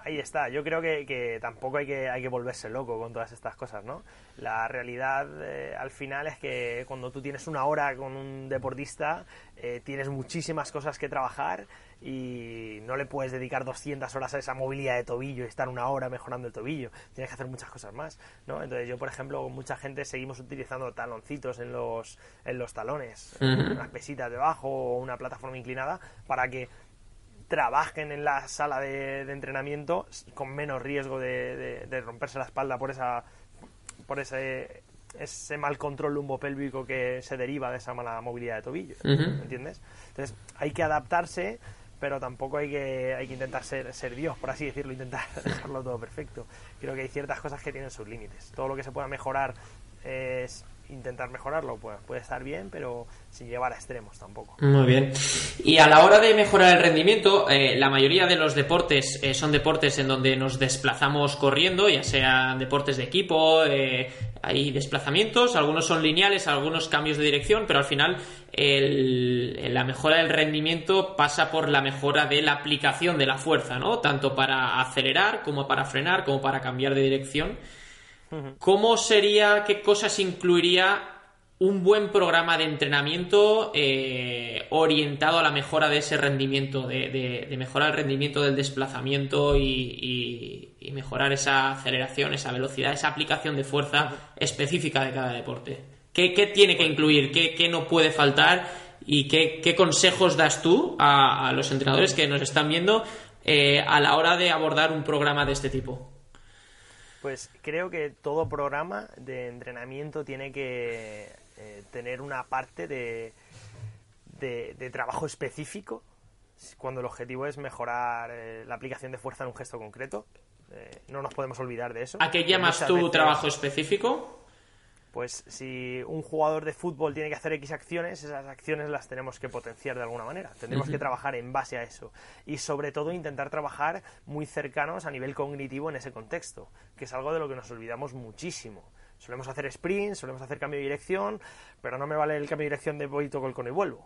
ahí está. Yo creo que, tampoco hay que, hay que volverse loco con todas estas cosas, ¿no? La realidad eh, al final es que cuando tú tienes una hora con un deportista, eh, tienes muchísimas cosas que trabajar y no le puedes dedicar 200 horas a esa movilidad de tobillo y estar una hora mejorando el tobillo. Tienes que hacer muchas cosas más, ¿no? Entonces yo, por ejemplo, con mucha gente seguimos utilizando taloncitos en los, en los talones, unas pesitas debajo o una plataforma inclinada para que trabajen en la sala de, entrenamiento con menos riesgo de, romperse la espalda por esa por ese ese mal control lumbopélvico que se deriva de esa mala movilidad de tobillo, ¿entiendes? Entonces hay que adaptarse pero tampoco hay que, hay que intentar ser, ser Dios, por así decirlo, intentar dejarlo todo perfecto. Creo que hay ciertas cosas que tienen sus límites. Todo lo que se pueda mejorar es intentar mejorarlo, pues puede estar bien, pero sin llevar a extremos tampoco. Muy bien. Y a la hora de mejorar el rendimiento, eh, la mayoría de los deportes eh, son deportes en donde nos desplazamos corriendo, ya sean deportes de equipo, eh, hay desplazamientos, algunos son lineales, algunos cambios de dirección, pero al final la mejora del rendimiento pasa por la mejora de la aplicación de la fuerza, ¿no? Tanto para acelerar como para frenar, como para cambiar de dirección. ¿Cómo sería, qué cosas incluiría un buen programa de entrenamiento eh, orientado a la mejora de ese rendimiento, de, mejorar el rendimiento del desplazamiento y, mejorar esa aceleración, esa velocidad, esa aplicación de fuerza específica de cada deporte. ¿Qué, tiene que incluir? ¿Qué, no puede faltar? ¿Y qué, consejos das tú a, los entrenadores que nos están viendo eh, a la hora de abordar un programa de este tipo? Pues creo que todo programa de entrenamiento tiene que eh, tener una parte de, de, trabajo específico cuando el objetivo es mejorar eh, la aplicación de fuerza en un gesto concreto. Eh, no nos podemos olvidar de eso. ¿A qué llamas tu trabajo específico? Pues si un jugador de fútbol tiene que hacer X acciones, esas acciones las tenemos que potenciar de alguna manera. Tendremos que trabajar en base a eso. Y sobre todo intentar trabajar muy cercanos a nivel cognitivo en ese contexto, que es algo de lo que nos olvidamos muchísimo. Solemos hacer sprints, solemos hacer cambio de dirección, pero no me vale el cambio de dirección de voy, toco el cono y vuelvo.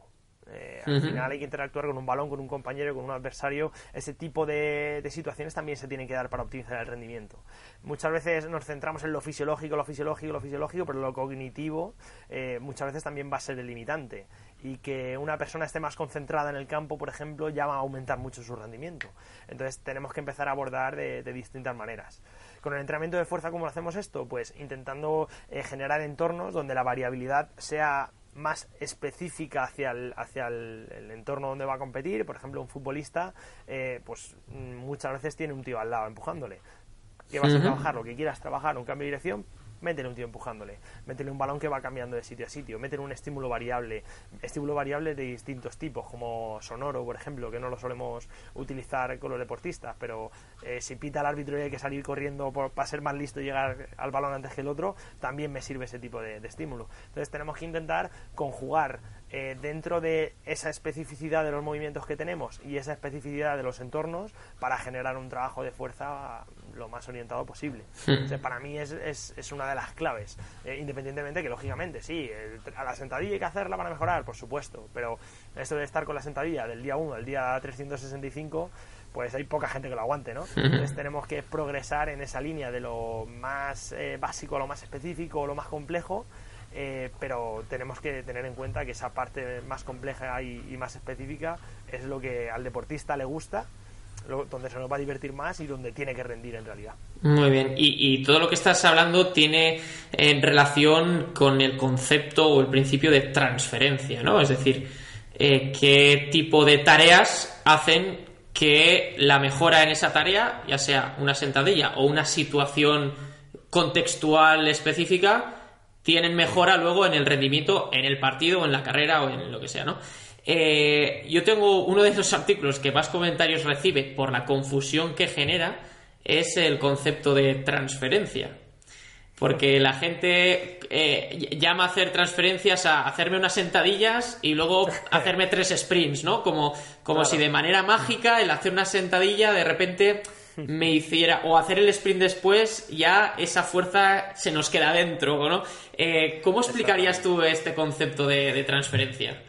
Eh, al final hay que interactuar con un balón, con un compañero, con un adversario. Ese tipo de, situaciones también se tienen que dar para optimizar el rendimiento. Muchas veces nos centramos en lo fisiológico, lo fisiológico, lo fisiológico, pero lo cognitivo eh, muchas veces también va a ser el limitante. Y que una persona esté más concentrada en el campo, por ejemplo, ya va a aumentar mucho su rendimiento. Entonces tenemos que empezar a abordar de distintas maneras. Con el entrenamiento de fuerza, ¿cómo lo hacemos esto? Pues intentando eh, generar entornos donde la variabilidad sea más específica hacia el, hacia el, entorno donde va a competir. Por ejemplo, un futbolista, eh, pues mm, muchas veces tiene un tío al lado empujándole. Que vas a trabajar lo que quieras trabajar, un cambio de dirección, métele un tío empujándole, métele un balón que va cambiando de sitio a sitio, métele un estímulo variable, estímulo variable de distintos tipos, como sonoro, por ejemplo, que no lo solemos utilizar con los deportistas, pero eh, si pita el árbitro y hay que salir corriendo para ser más listo y llegar al balón antes que el otro, también me sirve ese tipo de estímulo. Entonces tenemos que intentar conjugar eh, dentro de esa especificidad de los movimientos que tenemos y esa especificidad de los entornos para generar un trabajo de fuerza lo más orientado posible. Hmm. para mí es, es, una de las claves, eh, independientemente que lógicamente sí, a la sentadilla hay que hacerla para mejorar, por supuesto, pero esto de estar con la sentadilla del día 1 al día 365 pues hay poca gente que lo aguante, ¿no? Hmm. Entonces tenemos que progresar en esa línea de lo más eh, básico a lo más específico, o lo más complejo, eh, pero tenemos que tener en cuenta que esa parte más compleja y, más específica es lo que al deportista le gusta, donde se nos va a divertir más y donde tiene que rendir en realidad. Muy bien, y, todo lo que estás hablando tiene en relación con el concepto o el principio de transferencia, ¿no? Es decir, eh, qué tipo de tareas hacen que la mejora en esa tarea, ya sea una sentadilla o una situación contextual específica, tienen mejora luego en el rendimiento en el partido o en la carrera o en lo que sea, ¿no? Eh, yo tengo uno de los artículos que más comentarios recibe por la confusión que genera es el concepto de transferencia. Porque la gente eh, llama a hacer transferencias a hacerme unas sentadillas y luego hacerme tres sprints, ¿no? Como, como si de manera mágica el hacer una sentadilla de repente me hiciera, o hacer el sprint después, ya esa fuerza se nos queda dentro, ¿no? Eh, ¿Cómo explicarías tú este concepto de, transferencia?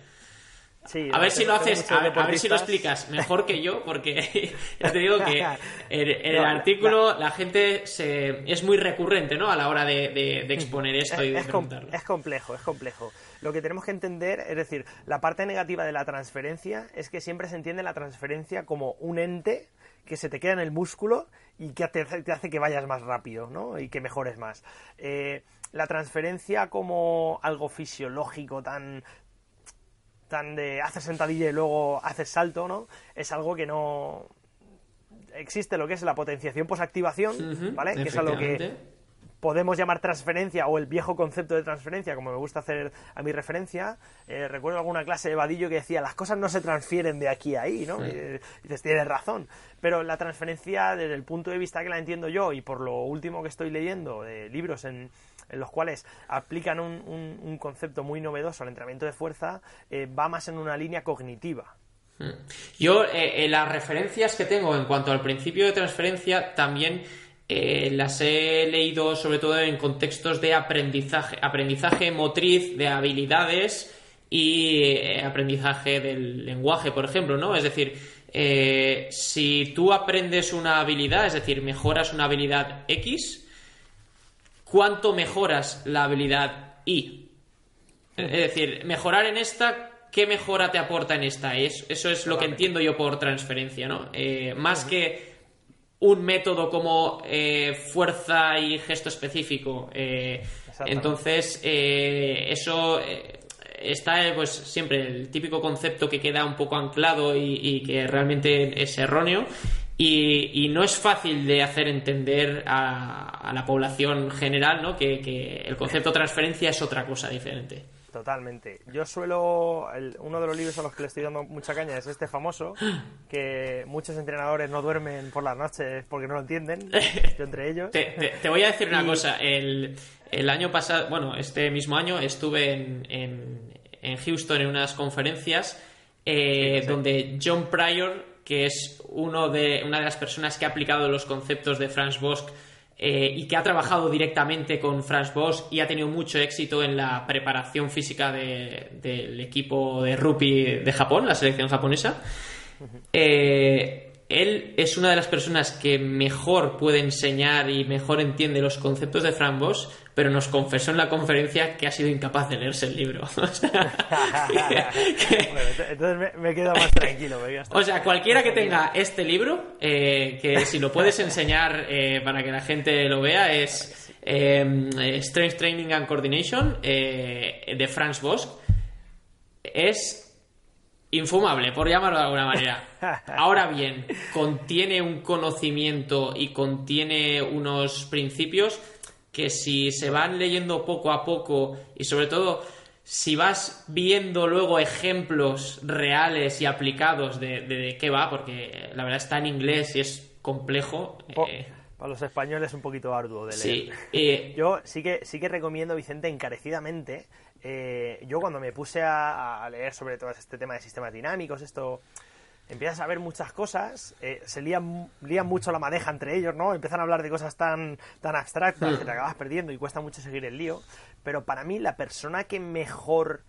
a ver si lo haces, a ver, si lo explicas mejor que yo, porque ya te digo que en, el artículo la gente se, es muy recurrente, ¿no? A la hora de, exponer esto y de es, es complejo, es complejo. Lo que tenemos que entender, es decir, la parte negativa de la transferencia es que siempre se entiende la transferencia como un ente que se te queda en el músculo y que te, hace que vayas más rápido, ¿no? Y que mejores más. Eh, la transferencia como algo fisiológico tan tan de hacer sentadilla y luego haces salto, ¿no? Es algo que no existe lo que es la potenciación posactivación, ¿vale? Que es algo que podemos llamar transferencia o el viejo concepto de transferencia, como me gusta hacer a mi referencia. Eh, recuerdo alguna clase de vadillo que decía, las cosas no se transfieren de aquí a ahí, ¿no? Y dices, tienes razón. Pero la transferencia, desde el punto de vista que la entiendo yo y por lo último que estoy leyendo de libros en, los cuales aplican un, concepto muy novedoso al entrenamiento de fuerza, eh, va más en una línea cognitiva. Yo, eh, las referencias que tengo en cuanto al principio de transferencia, también eh, las he leído sobre todo en contextos de aprendizaje, aprendizaje motriz de habilidades y eh, aprendizaje del lenguaje, por ejemplo, ¿no? Es decir, eh, si tú aprendes una habilidad, es decir, mejoras una habilidad X, ¿cuánto mejoras la habilidad Y? Es decir, mejorar en esta, ¿qué mejora te aporta en esta? eso es lo que entiendo yo por transferencia, ¿no? más que un método como eh, fuerza y gesto específico. Eh, entonces, eh, eso está pues siempre el típico concepto que queda un poco anclado y, que realmente es erróneo. Y, no es fácil de hacer entender a, la población general ¿no? que, que el concepto transferencia es otra cosa diferente. Totalmente. Yo suelo. uno de los libros a los que le estoy dando mucha caña es este famoso, que muchos entrenadores no duermen por las noches porque no lo entienden, yo entre ellos. Te, voy a decir una cosa. El, año pasado, bueno, este mismo año estuve en, en, Houston en unas conferencias eh, donde John Pryor, que es uno de, una de las personas que ha aplicado los conceptos de Franz Bosch eh, y que ha trabajado directamente con Franz Bosch y ha tenido mucho éxito en la preparación física del equipo de rugby de Japón, la selección japonesa. Eh, él es una de las personas que mejor puede enseñar y mejor entiende los conceptos de Franz Bosch pero nos confesó en la conferencia que ha sido incapaz de leerse el libro. entonces me, quedo más tranquilo. o sea, cualquiera que tenga este libro, eh, que si lo puedes enseñar eh, para que la gente lo vea, es eh, Strength Training and Coordination de Franz Bosch. Es infumable, por llamarlo de alguna manera. Ahora bien, contiene un conocimiento y contiene unos principios que si se van leyendo poco a poco y sobre todo si vas viendo luego ejemplos reales y aplicados de, qué va, porque la verdad está en inglés y es complejo. Eh, para los españoles es un poquito arduo de leer. Sí, yo sí que, sí que recomiendo, Vicente, encarecidamente. Eh, yo cuando me puse a, a, leer sobre todo este tema de sistemas dinámicos, esto empiezas a ver muchas cosas, eh, se lían, mucho la madeja entre ellos, ¿no? Empiezan a hablar de cosas tan, tan abstractas que te acabas perdiendo y cuesta mucho seguir el lío. Pero para mí, la persona que mejor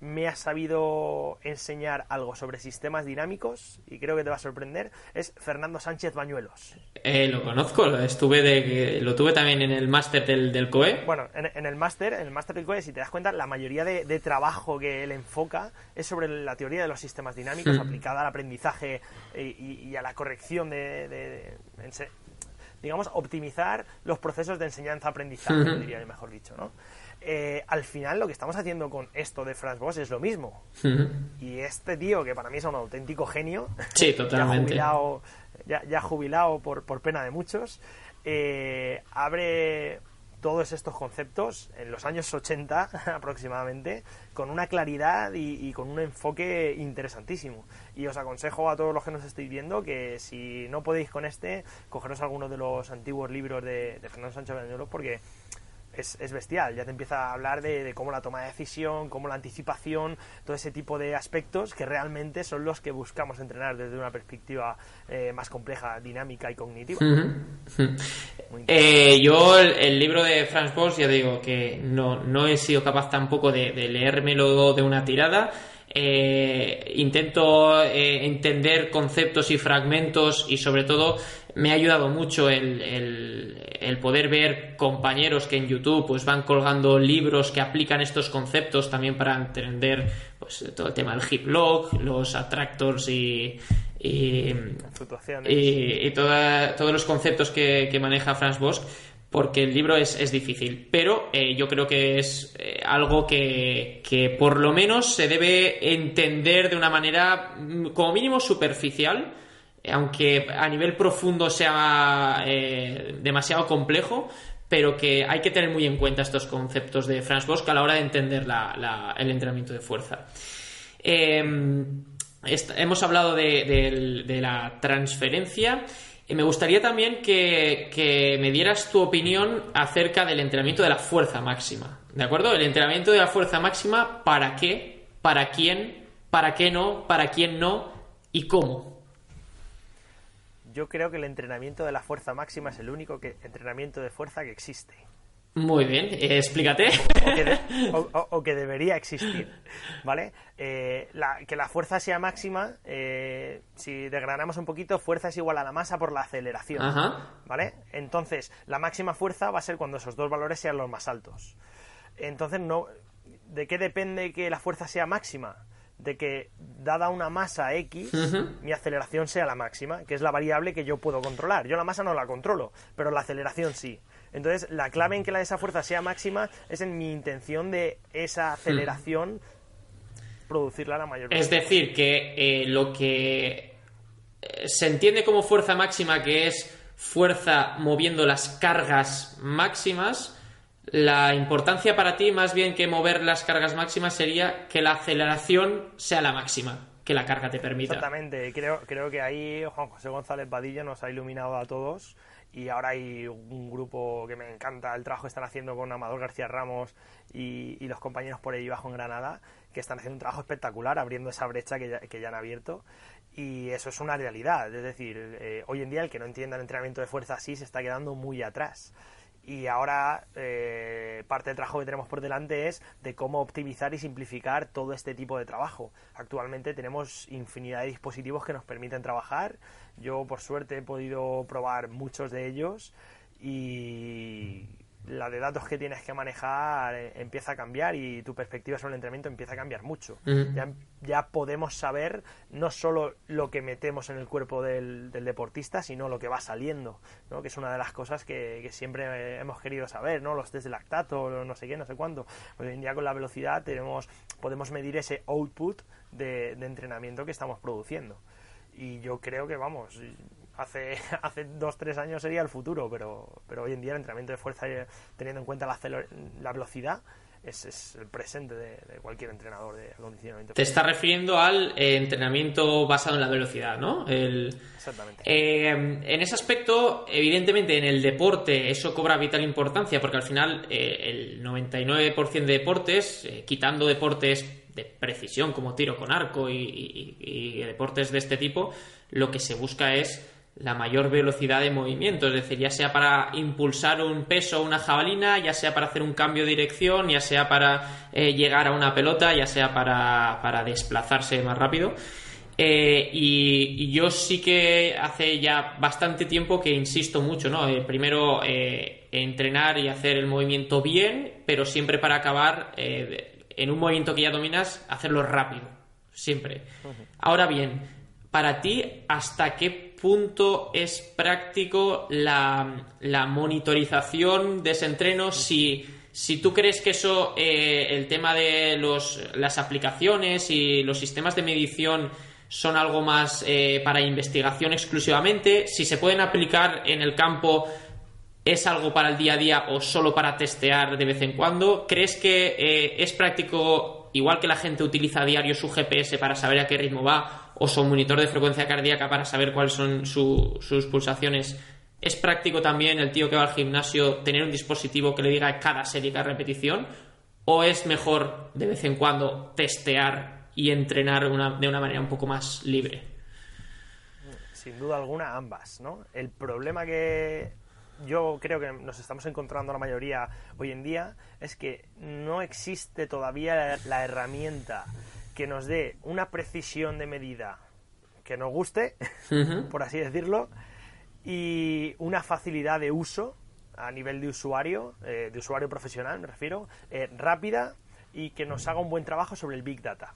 me ha sabido enseñar algo sobre sistemas dinámicos y creo que te va a sorprender es Fernando Sánchez Bañuelos. Eh, lo conozco, lo estuve de, lo tuve también en el máster del, del, COE. Bueno, en, el máster, en el máster del COE, si te das cuenta, la mayoría de, trabajo que él enfoca es sobre la teoría de los sistemas dinámicos mm. aplicada al aprendizaje y, a la corrección de, digamos, optimizar los procesos de enseñanza-aprendizaje, diría mejor dicho, ¿no? Eh, al final lo que estamos haciendo con esto de Franz Bosch es lo mismo. Y este tío, que para mí es un auténtico genio, sí, totalmente. ya jubilado, ya, jubilado por, por, pena de muchos, eh, abre todos estos conceptos en los años 80 aproximadamente con una claridad y, con un enfoque interesantísimo. Y os aconsejo a todos los que nos estéis viendo que si no podéis con este, cogeros alguno de los antiguos libros de, Fernando Sánchez Bañuelos porque es, bestial. Ya te empieza a hablar de, cómo la toma de decisión, cómo la anticipación, todo ese tipo de aspectos que realmente son los que buscamos entrenar desde una perspectiva eh, más compleja, dinámica y cognitiva. Eh, yo el, libro de Franz Bosch, ya digo que no, no he sido capaz tampoco de, de leérmelo de una tirada. Eh, intento entender conceptos y fragmentos y sobre todo me ha ayudado mucho el, el, poder ver compañeros que en YouTube pues van colgando libros que aplican estos conceptos también para entender pues, todo el tema del hip lock, los attractors y, y, y, todos los conceptos que, maneja Franz Bosch porque el libro es, es difícil, pero eh, yo creo que es eh, algo que, que, por lo menos se debe entender de una manera mm, como mínimo superficial aunque a nivel profundo sea eh, demasiado complejo, pero que hay que tener muy en cuenta estos conceptos de Franz Bosch a la hora de entender el entrenamiento de fuerza. Em, hemos hablado de, la transferencia. Me gustaría también que, que, me dieras tu opinión acerca del entrenamiento de la fuerza máxima. ¿De acuerdo? El entrenamiento de la fuerza máxima, ¿para qué? ¿Para quién? ¿Para qué no? ¿Para quién no? ¿Y cómo? yo creo que el entrenamiento de la fuerza máxima es el único que, entrenamiento de fuerza que existe. Muy bien, eh, explícate. O, que debería existir, ¿vale? Eh, que la fuerza sea máxima, eh, si desgranamos un poquito, fuerza es igual a la masa por la aceleración, ¿vale? Entonces, la máxima fuerza va a ser cuando esos dos valores sean los más altos. Entonces, no, ¿de qué depende que la fuerza sea máxima? de que dada una masa X, mi aceleración sea la máxima, que es la variable que yo puedo controlar. Yo la masa no la controlo, pero la aceleración sí. Entonces, la clave en que la de esa fuerza sea máxima es en mi intención de esa aceleración producirla a la mayor Es decir, que eh, lo que eh, se entiende como fuerza máxima, que es fuerza moviendo las cargas máximas, la importancia para ti, más bien que mover las cargas máximas, sería que la aceleración sea la máxima que la carga te permita. Exactamente, creo, creo que ahí Juan José González Badilla nos ha iluminado a todos y ahora hay un grupo que me encanta el trabajo que están haciendo con Amador García Ramos y, los compañeros por ahí bajo en Granada, que están haciendo un trabajo espectacular abriendo esa brecha que ya, han abierto. Y eso es una realidad, es decir, eh, hoy en día el que no entienda el entrenamiento de fuerza así se está quedando muy atrás y ahora eh, parte del trabajo que tenemos por delante es de cómo optimizar y simplificar todo este tipo de trabajo. Actualmente tenemos infinidad de dispositivos que nos permiten trabajar. Yo por suerte he podido probar muchos de ellos y la de datos que tienes que manejar eh, empieza a cambiar y tu perspectiva sobre el entrenamiento empieza a cambiar mucho. ya, podemos saber no solo lo que metemos en el cuerpo del, deportista, sino lo que va saliendo, ¿no? que es una de las cosas que, siempre hemos querido saber, ¿no? los test de lactato, no sé qué, no sé cuánto. Hoy en día con la velocidad tenemos, podemos medir ese output de, de entrenamiento que estamos produciendo. Y yo creo que, vamos, hace, hace dos, tres años sería el futuro, pero, pero hoy en día el entrenamiento de fuerza, eh, teniendo en cuenta la, la velocidad, es, es, el presente de, cualquier entrenador de acondicionamiento. Te está refiriendo al eh, entrenamiento basado en la velocidad, ¿no? Exactamente. Eh, en ese aspecto, evidentemente, en el deporte eso cobra vital importancia, porque al final el 99% de deportes, quitando deportes de precisión como tiro con arco y deportes de este tipo, lo que se busca es la mayor velocidad de movimiento, es decir, ya sea para impulsar un peso o una jabalina, ya sea para hacer un cambio de dirección, ya sea para eh, llegar a una pelota, ya sea para, desplazarse más rápido. Eh, y, yo sí que hace ya bastante tiempo que insisto mucho, ¿no? Eh, primero entrenar y hacer el movimiento bien, pero siempre para acabar en un movimiento que ya dominas, hacerlo rápido, siempre. Ahora bien, para ti, ¿hasta qué punto es práctico la, monitorización de ese entreno. Si, si tú crees que eso, eh, el tema de los, las aplicaciones y los sistemas de medición son algo más eh, para investigación exclusivamente, si se pueden aplicar en el campo es algo para el día a día o solo para testear de vez en cuando, ¿crees que eh, es práctico, igual que la gente utiliza a diario su GPS para saber a qué ritmo va, o su monitor de frecuencia cardíaca para saber cuáles son sus pulsaciones. ¿Es práctico también el tío que va al gimnasio tener un dispositivo que le diga cada serie, cada repetición? ¿O es mejor de vez en cuando testear y entrenar de una manera un poco más libre? Sin duda alguna, ambas, ¿no? El problema que yo creo que nos estamos encontrando la mayoría hoy en día es que no existe todavía la herramienta que nos dé una precisión de medida que nos guste, por así decirlo, y una facilidad de uso a nivel de usuario, eh, de usuario profesional me refiero, eh, rápida y que nos haga un buen trabajo sobre el Big Data.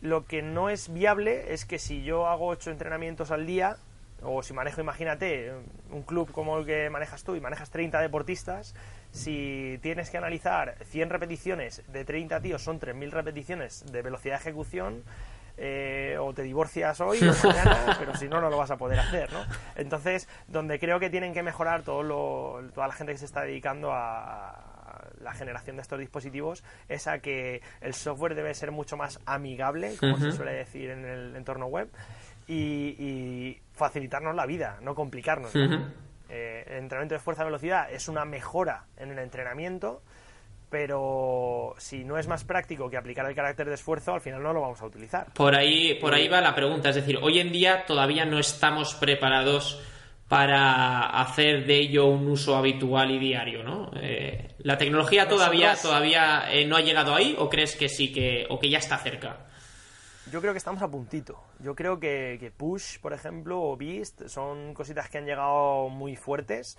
Lo que no es viable es que si yo hago ocho entrenamientos al día, o si manejo, imagínate, un club como el que manejas tú y manejas 30 deportistas, si tienes que analizar 100 repeticiones de 30 tíos, son 3.000 repeticiones de velocidad de ejecución, eh, o te divorcias hoy o mañana, pero si no, no lo vas a poder hacer, ¿no? Entonces, donde creo que tienen que mejorar todo lo, toda la gente que se está dedicando a, la generación de estos dispositivos es a que el software debe ser mucho más amigable, como se suele decir en el entorno web, y, facilitarnos la vida, no complicarnos. Eh, el entrenamiento de fuerza-velocidad es una mejora en el entrenamiento, pero si no es más práctico que aplicar el carácter de esfuerzo, al final no lo vamos a utilizar. Por ahí, por ahí va la pregunta, es decir, hoy en día todavía no estamos preparados para hacer de ello un uso habitual y diario, ¿no? Eh, ¿La tecnología todavía, todavía eh, no ha llegado ahí o crees que sí, que, o que ya está cerca? Yo creo que estamos a puntito. Yo creo que, que Push, por ejemplo, o Beast son cositas que han llegado muy fuertes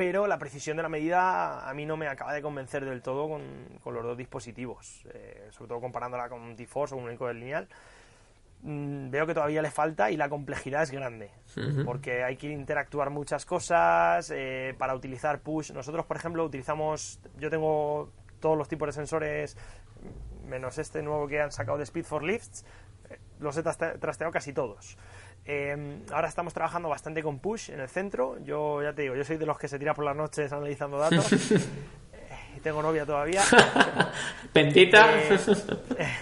pero la precisión de la medida a mí no me acaba de convencer del todo con, los dos dispositivos, eh, sobre todo comparándola con un T-Force o un encoder lineal. Mm, veo que todavía le falta y la complejidad es grande, porque hay que interactuar muchas cosas eh, para utilizar push. Nosotros, por ejemplo, utilizamos, yo tengo todos los tipos de sensores, menos este nuevo que han sacado de Speed for Lifts, eh, los he trasteado casi todos. Em, ahora estamos trabajando bastante con Push en el centro. Yo ya te digo, yo soy de los que se tira por las noches analizando datos. Eh, tengo novia todavía. Pentita. Eh,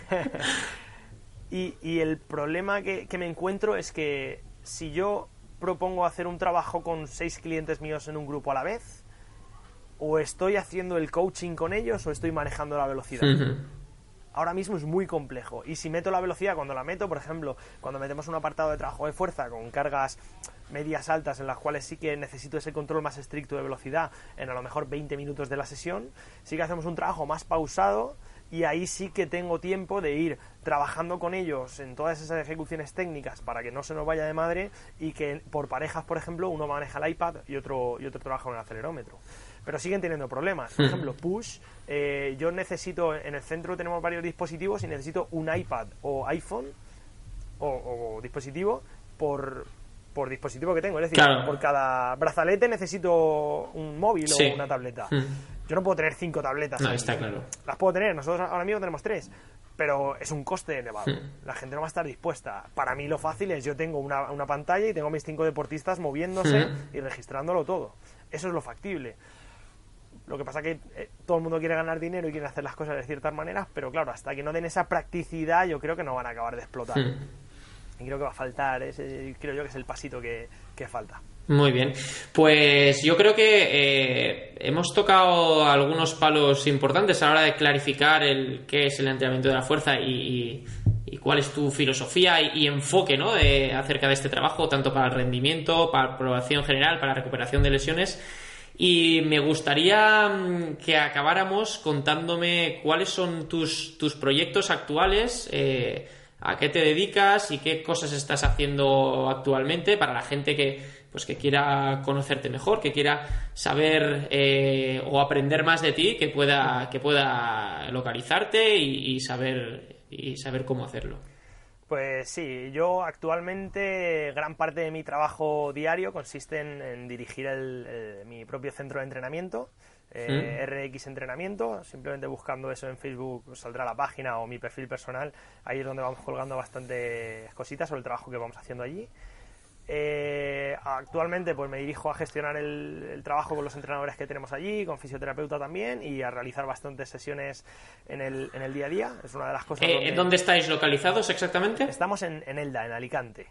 y, el problema que, me encuentro es que si yo propongo hacer un trabajo con seis clientes míos en un grupo a la vez, o estoy haciendo el coaching con ellos o estoy manejando la velocidad ahora mismo es muy complejo. Y si meto la velocidad, cuando la meto, por ejemplo, cuando metemos un apartado de trabajo de fuerza con cargas medias altas en las cuales sí que necesito ese control más estricto de velocidad en a lo mejor 20 minutos de la sesión, sí que hacemos un trabajo más pausado y ahí sí que tengo tiempo de ir trabajando con ellos en todas esas ejecuciones técnicas para que no se nos vaya de madre y que por parejas, por ejemplo, uno maneja el iPad y otro, y otro trabaja en el acelerómetro pero siguen teniendo problemas. Por ejemplo, Push, eh, yo necesito, en el centro tenemos varios dispositivos y necesito un iPad o iPhone o, dispositivo por, por dispositivo que tengo. Es decir, por cada brazalete necesito un móvil o una tableta. Yo no puedo tener cinco tabletas. No, está claro. Las puedo tener, nosotros ahora mismo tenemos tres pero es un coste elevado. La gente no va a estar dispuesta. Para mí lo fácil es yo tengo una, una pantalla y tengo mis cinco deportistas moviéndose y registrándolo todo. Eso es lo factible. Lo que pasa que eh, todo el mundo quiere ganar dinero y quiere hacer las cosas de ciertas maneras, pero claro, hasta que no den esa practicidad, yo creo que no van a acabar de explotar. Hmm. Y creo que va a faltar, ese, creo yo que es el pasito que, falta. Muy bien. Pues yo creo que eh, hemos tocado algunos palos importantes a la hora de clarificar el qué es el entrenamiento de la fuerza y, cuál es tu filosofía y, enfoque ¿no? acerca de este trabajo, tanto para el rendimiento, para la aprobación general, para la recuperación de lesiones. Y me gustaría mm, que acabáramos contándome cuáles son tus, tus proyectos actuales, eh, a qué te dedicas y qué cosas estás haciendo actualmente para la gente que, pues, que quiera conocerte mejor, que quiera saber eh, o aprender más de ti, que pueda, que pueda localizarte y saber, y saber cómo hacerlo. Pues sí, yo actualmente gran parte de mi trabajo diario consiste en, dirigir mi propio centro de entrenamiento, eh, RX Entrenamiento, simplemente buscando eso en Facebook saldrá la página o mi perfil personal, ahí es donde vamos colgando bastantes cositas sobre el trabajo que vamos haciendo allí. Eh, actualmente pues me dirijo a gestionar el, trabajo con los entrenadores que tenemos allí, con fisioterapeuta también y a realizar bastantes sesiones en el, en el día a día. Es una de las cosas. Eh, ¿Dónde estáis localizados exactamente? Estamos en, Elda, en Alicante.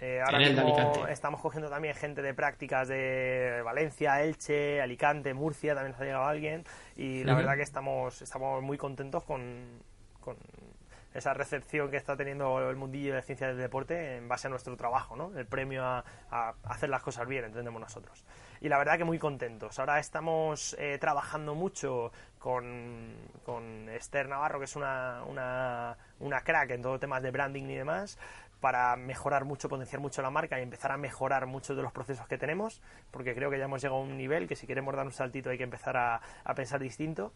Eh, ahora mismo estamos cogiendo también gente de prácticas de Valencia, Elche, Alicante, Murcia, también nos ha llegado alguien y la verdad que estamos, estamos muy contentos con, con esa recepción que está teniendo el mundillo de ciencia del deporte en base a nuestro trabajo, ¿no? El premio a, hacer las cosas bien, entendemos nosotros. Y la verdad que muy contentos. Ahora estamos eh, trabajando mucho con, con Esther Navarro, que es una, una, crack en todo temas de branding y demás, para mejorar mucho, potenciar mucho la marca y empezar a mejorar muchos de los procesos que tenemos, porque creo que ya hemos llegado a un nivel que si queremos dar un saltito hay que empezar a, a pensar distinto.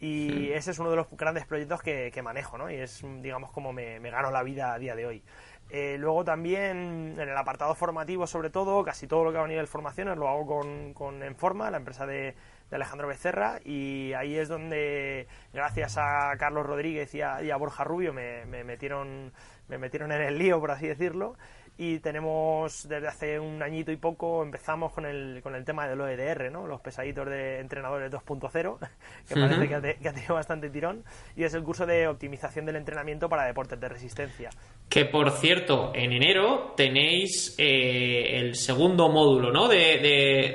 Y ese es uno de los grandes proyectos que, que manejo, ¿no? Y es, digamos, como me, me, gano la vida a día de hoy. Eh, luego también en el apartado formativo, sobre todo, casi todo lo que va a nivel formaciones lo hago con, con Enforma, la empresa de, de Alejandro Becerra y ahí es donde gracias a Carlos Rodríguez y a, Borja Rubio me, metieron me metieron en el lío por así decirlo y tenemos desde hace un añito y poco empezamos con el, con el tema del OEDR, ¿no? los pesaditos de entrenadores 2.0, que parece que ha, tenido bastante tirón, y es el curso de optimización del entrenamiento para deportes de resistencia. Que por cierto, en enero tenéis eh, el segundo módulo ¿no? De,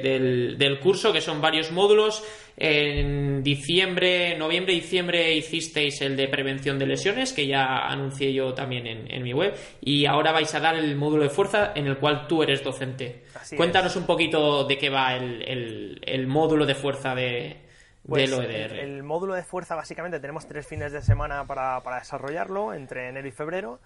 del, del, curso, que son varios módulos. En diciembre, noviembre, diciembre hicisteis el de prevención de lesiones, que ya anuncié yo también en, mi web. Y ahora vais a dar el módulo de fuerza en el cual tú eres docente. Cuéntanos un poquito de qué va el, el, módulo de fuerza de, pues del OEDR. El, módulo de fuerza, básicamente, tenemos tres fines de semana para, para desarrollarlo, entre enero y febrero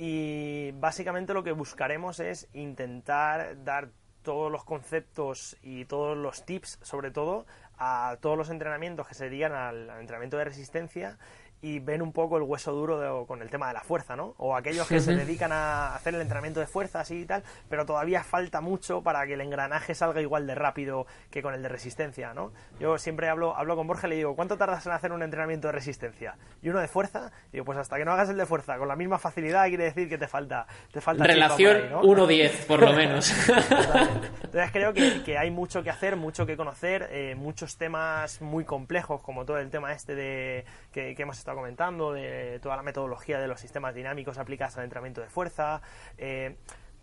y básicamente lo que buscaremos es intentar dar todos los conceptos y todos los tips, sobre todo, a todos los entrenamientos que se dedican al entrenamiento de resistencia y ven un poco el hueso duro con el tema de la fuerza, ¿no? O aquellos que se dedican a hacer el entrenamiento de fuerza así y tal, pero todavía falta mucho para que el engranaje salga igual de rápido que con el de resistencia, ¿no? Yo siempre hablo, hablo con Borja y le digo, ¿cuánto tardas en hacer un entrenamiento de resistencia? Y uno de fuerza, digo, pues hasta que no hagas el de fuerza con la misma facilidad quiere decir que te falta... Te falta Relación 1-10, por lo menos. Entonces creo que, hay mucho que hacer, mucho que conocer, eh, muchos temas muy complejos, como todo el tema este de que, hemos comentando, de toda la metodología de los sistemas dinámicos aplicados al entrenamiento de fuerza, eh,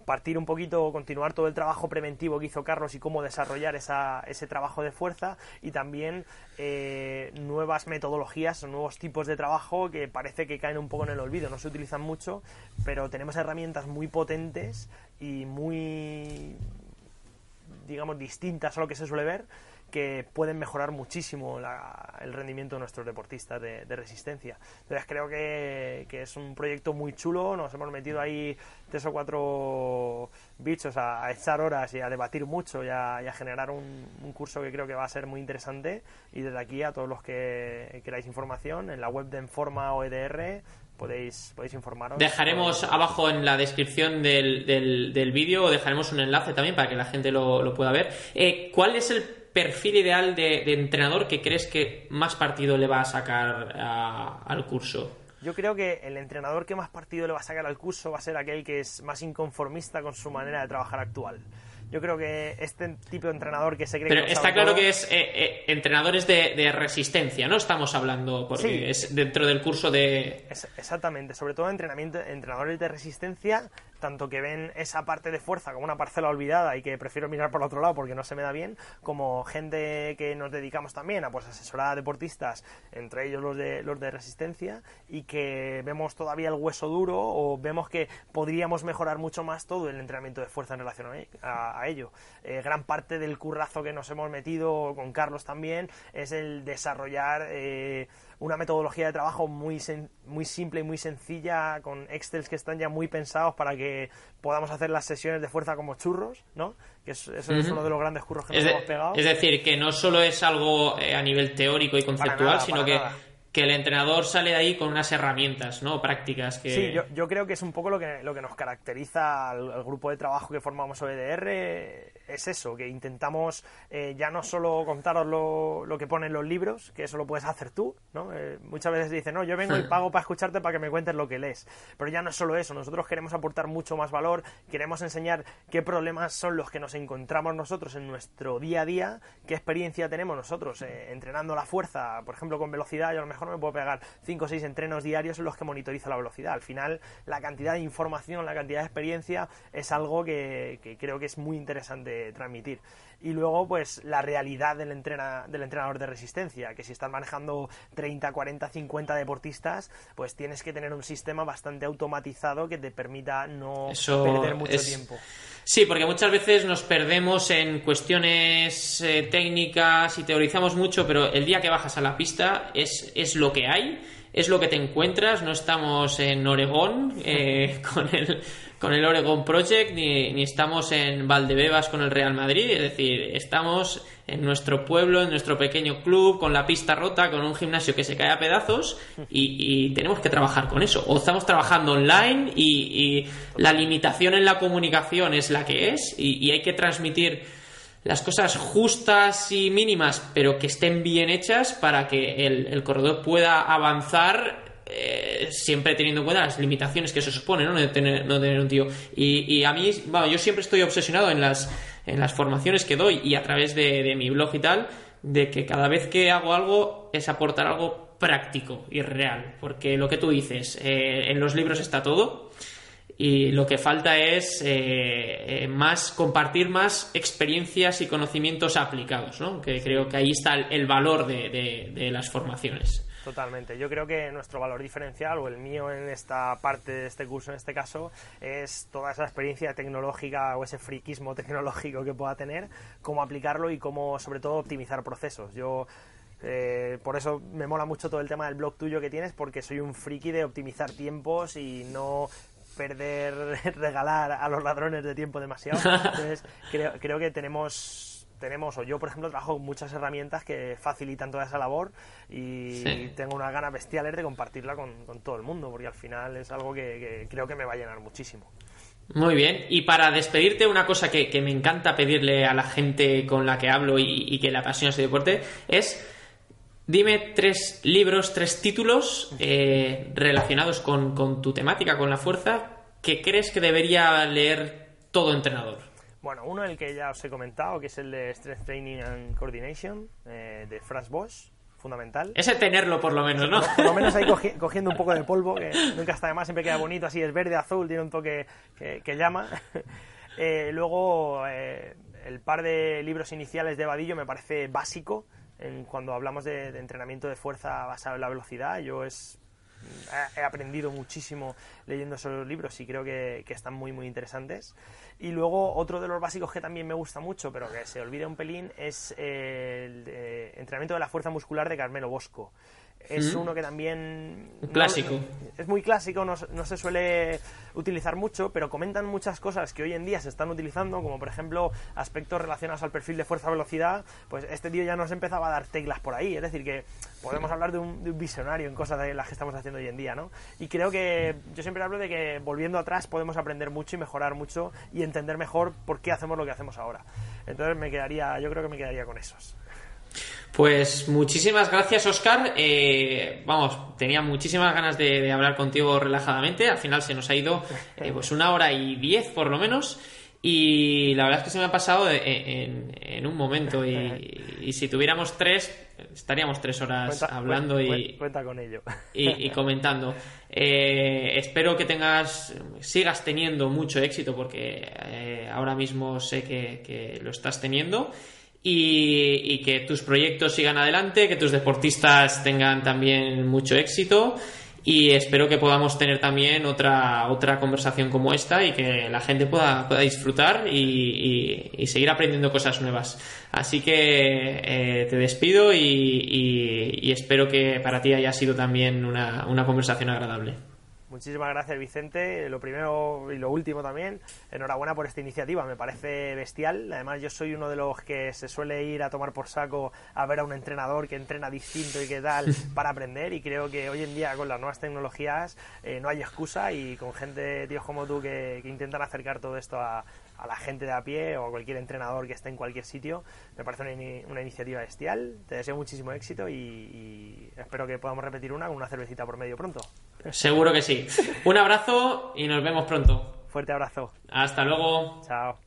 partir un poquito, continuar todo el trabajo preventivo que hizo Carlos y cómo desarrollar ese trabajo de fuerza y también eh, nuevas metodologías o nuevos tipos de trabajo que parece que caen un poco en el olvido, no se utilizan mucho, pero tenemos herramientas muy potentes y muy digamos distintas a lo que se suele ver que pueden mejorar muchísimo el rendimiento de nuestros deportistas de, resistencia. Entonces creo que, es un proyecto muy chulo, nos hemos metido ahí tres o cuatro bichos a, echar horas y a debatir mucho y a, generar un, curso que creo que va a ser muy interesante y desde aquí a todos los que queráis información en la web de Enforma OEDR podéis, podéis informaros. Dejaremos abajo en la descripción del, del, vídeo, dejaremos un enlace también para que la gente lo, pueda ver. Eh, ¿Cuál es el perfil ideal de, entrenador que crees que más partido le va a sacar al curso? Yo creo que el entrenador que más partido le va a sacar al curso va a ser aquel que es más inconformista con su manera de trabajar actual. Yo creo que este tipo de entrenador que se cree Pero que está claro que es eh, eh, entrenadores de, resistencia, ¿no? Estamos hablando, porque es dentro del curso de. exactamente, sobre todo entrenamiento, entrenadores de resistencia tanto que ven esa parte de fuerza como una parcela olvidada y que prefiero mirar por otro lado porque no se me da bien, como gente que nos dedicamos también a pues asesorar a deportistas, entre ellos los de los de resistencia, y que vemos todavía el hueso duro o vemos que podríamos mejorar mucho más todo el entrenamiento de fuerza en relación a, ello. Eh, gran parte del currazo que nos hemos metido con Carlos también es el desarrollar eh, una metodología de trabajo muy, muy simple y muy sencilla, con Excels que están ya muy pensados para que podamos hacer las sesiones de fuerza como churros, ¿no? Que eso es uno de los grandes curros que nos hemos pegado. Es decir, que no solo es algo eh, a nivel teórico y conceptual, sino que que el entrenador sale de ahí con unas herramientas ¿no? prácticas que... Sí, yo, yo creo que es un poco lo que, lo que nos caracteriza al, grupo de trabajo que formamos OEDR, es eso, que intentamos eh, ya no solo contaros lo, lo, que ponen los libros, que eso lo puedes hacer tú, ¿no? Eh, muchas veces dicen, no, yo vengo y pago para escucharte para que me cuentes lo que lees, pero ya no es solo eso, nosotros queremos aportar mucho más valor, queremos enseñar qué problemas son los que nos encontramos nosotros en nuestro día a día, qué experiencia tenemos nosotros eh, entrenando la fuerza, por ejemplo, con velocidad, yo a lo mejor no me puedo pegar 5 o 6 entrenos diarios en los que monitorizo la velocidad. Al final, la cantidad de información, la cantidad de experiencia es algo que, creo que es muy interesante transmitir. Y luego, pues, la realidad del, del entrenador de resistencia, que si estás manejando 30, 40, 50 deportistas, pues tienes que tener un sistema bastante automatizado que te permita no perder mucho tiempo. Sí, porque muchas veces nos perdemos en cuestiones eh, técnicas y teorizamos mucho, pero el día que bajas a la pista es, es lo que hay, es lo que te encuentras. No estamos en Oregón eh, con, el, con el Oregon Project, ni, estamos en Valdebebas con el Real Madrid, es decir, estamos en nuestro pueblo, en nuestro pequeño club, con la pista rota, con un gimnasio que se cae a pedazos y, tenemos que trabajar con eso. O estamos trabajando online y, la limitación en la comunicación es la que es y, hay que transmitir las cosas justas y mínimas, pero que estén bien hechas para que el, corredor pueda avanzar eh, siempre teniendo en cuenta las limitaciones que eso supone, ¿no? Tener, no tener un tío. Y, a mí, bueno, yo siempre estoy obsesionado en las en las formaciones que doy y a través de, mi blog y tal, de que cada vez que hago algo es aportar algo práctico y real, porque lo que tú dices, eh, en los libros está todo, y lo que falta es eh, eh, más compartir más experiencias y conocimientos aplicados, ¿no? Que creo que ahí está el, valor de, de, las formaciones. Totalmente. Yo creo que nuestro valor diferencial, o el mío en esta parte de este curso, en este caso, es toda esa experiencia tecnológica o ese friquismo tecnológico que pueda tener, cómo aplicarlo y cómo, sobre todo, optimizar procesos. Yo eh, por eso me mola mucho todo el tema del blog tuyo que tienes, porque soy un friki de optimizar tiempos y no perder, regalar a los ladrones de tiempo demasiado. Entonces, creo, creo que tenemos tenemos, o yo por ejemplo trabajo con muchas herramientas que facilitan toda esa labor y tengo una gana bestial de compartirla con, todo el mundo, porque al final es algo que, creo que me va a llenar muchísimo. Muy bien, y para despedirte, una cosa que, me encanta pedirle a la gente con la que hablo y, que le apasiona ese deporte es Dime tres libros, tres títulos eh, relacionados con, con, tu temática, con la fuerza, que crees que debería leer todo entrenador. Bueno, uno el que ya os he comentado, que es el de Strength Training and Coordination, eh, de Franz Bosch, fundamental. Ese tenerlo por lo menos, ¿no? Por, lo menos ahí cogiendo un poco de polvo, que nunca está de más, siempre queda bonito, así es verde, azul, tiene un toque que, llama. Eh, luego, el par de libros iniciales de Vadillo me parece básico cuando hablamos de, entrenamiento de fuerza basado en la velocidad, yo es, he, aprendido muchísimo leyendo esos libros y creo que, están muy, muy interesantes. Y luego otro de los básicos que también me gusta mucho, pero que se olvida un pelín, es el entrenamiento de la fuerza muscular de Carmelo Bosco es uno que también... Clásico. es muy clásico, no, se suele utilizar mucho, pero comentan muchas cosas que hoy en día se están utilizando, como por ejemplo aspectos relacionados al perfil de fuerza-velocidad, pues este tío ya nos empezaba a dar teclas por ahí, es decir, que podemos hablar de un, visionario en cosas de las que estamos haciendo hoy en día, ¿no? Y creo que yo siempre hablo de que volviendo atrás podemos aprender mucho y mejorar mucho y entender mejor por qué hacemos lo que hacemos ahora. Entonces me quedaría, yo creo que me quedaría con esos. Pues muchísimas gracias, Oscar. Eh, vamos, tenía muchísimas ganas de, hablar contigo relajadamente. Al final se nos ha ido eh, pues una hora y diez por lo menos. Y la verdad es que se me ha pasado en, un momento. Y, si tuviéramos tres, estaríamos tres horas hablando y, cuenta con ello. y, comentando. Eh, espero que tengas, sigas teniendo mucho éxito porque ahora mismo sé que, que lo estás teniendo y, que tus proyectos sigan adelante, que tus deportistas tengan también mucho éxito y espero que podamos tener también otra, otra conversación como esta y que la gente pueda, pueda disfrutar y, seguir aprendiendo cosas nuevas. Así que eh, te despido y, espero que para ti haya sido también una, una conversación agradable. Muchísimas gracias, Vicente. Lo primero y lo último también, enhorabuena por esta iniciativa, me parece bestial. Además, yo soy uno de los que se suele ir a tomar por saco a ver a un entrenador que entrena distinto y qué tal para aprender. Y creo que hoy en día, con las nuevas tecnologías, eh, no hay excusa. Y con gente, tíos como tú, que intentan acercar todo esto a, a la gente de a pie o a cualquier entrenador que esté en cualquier sitio. Me parece una, iniciativa bestial. Te deseo muchísimo éxito y, espero que podamos repetir una con una cervecita por medio pronto. Seguro que sí. Un abrazo y nos vemos pronto. Fuerte abrazo. Hasta luego. Chao.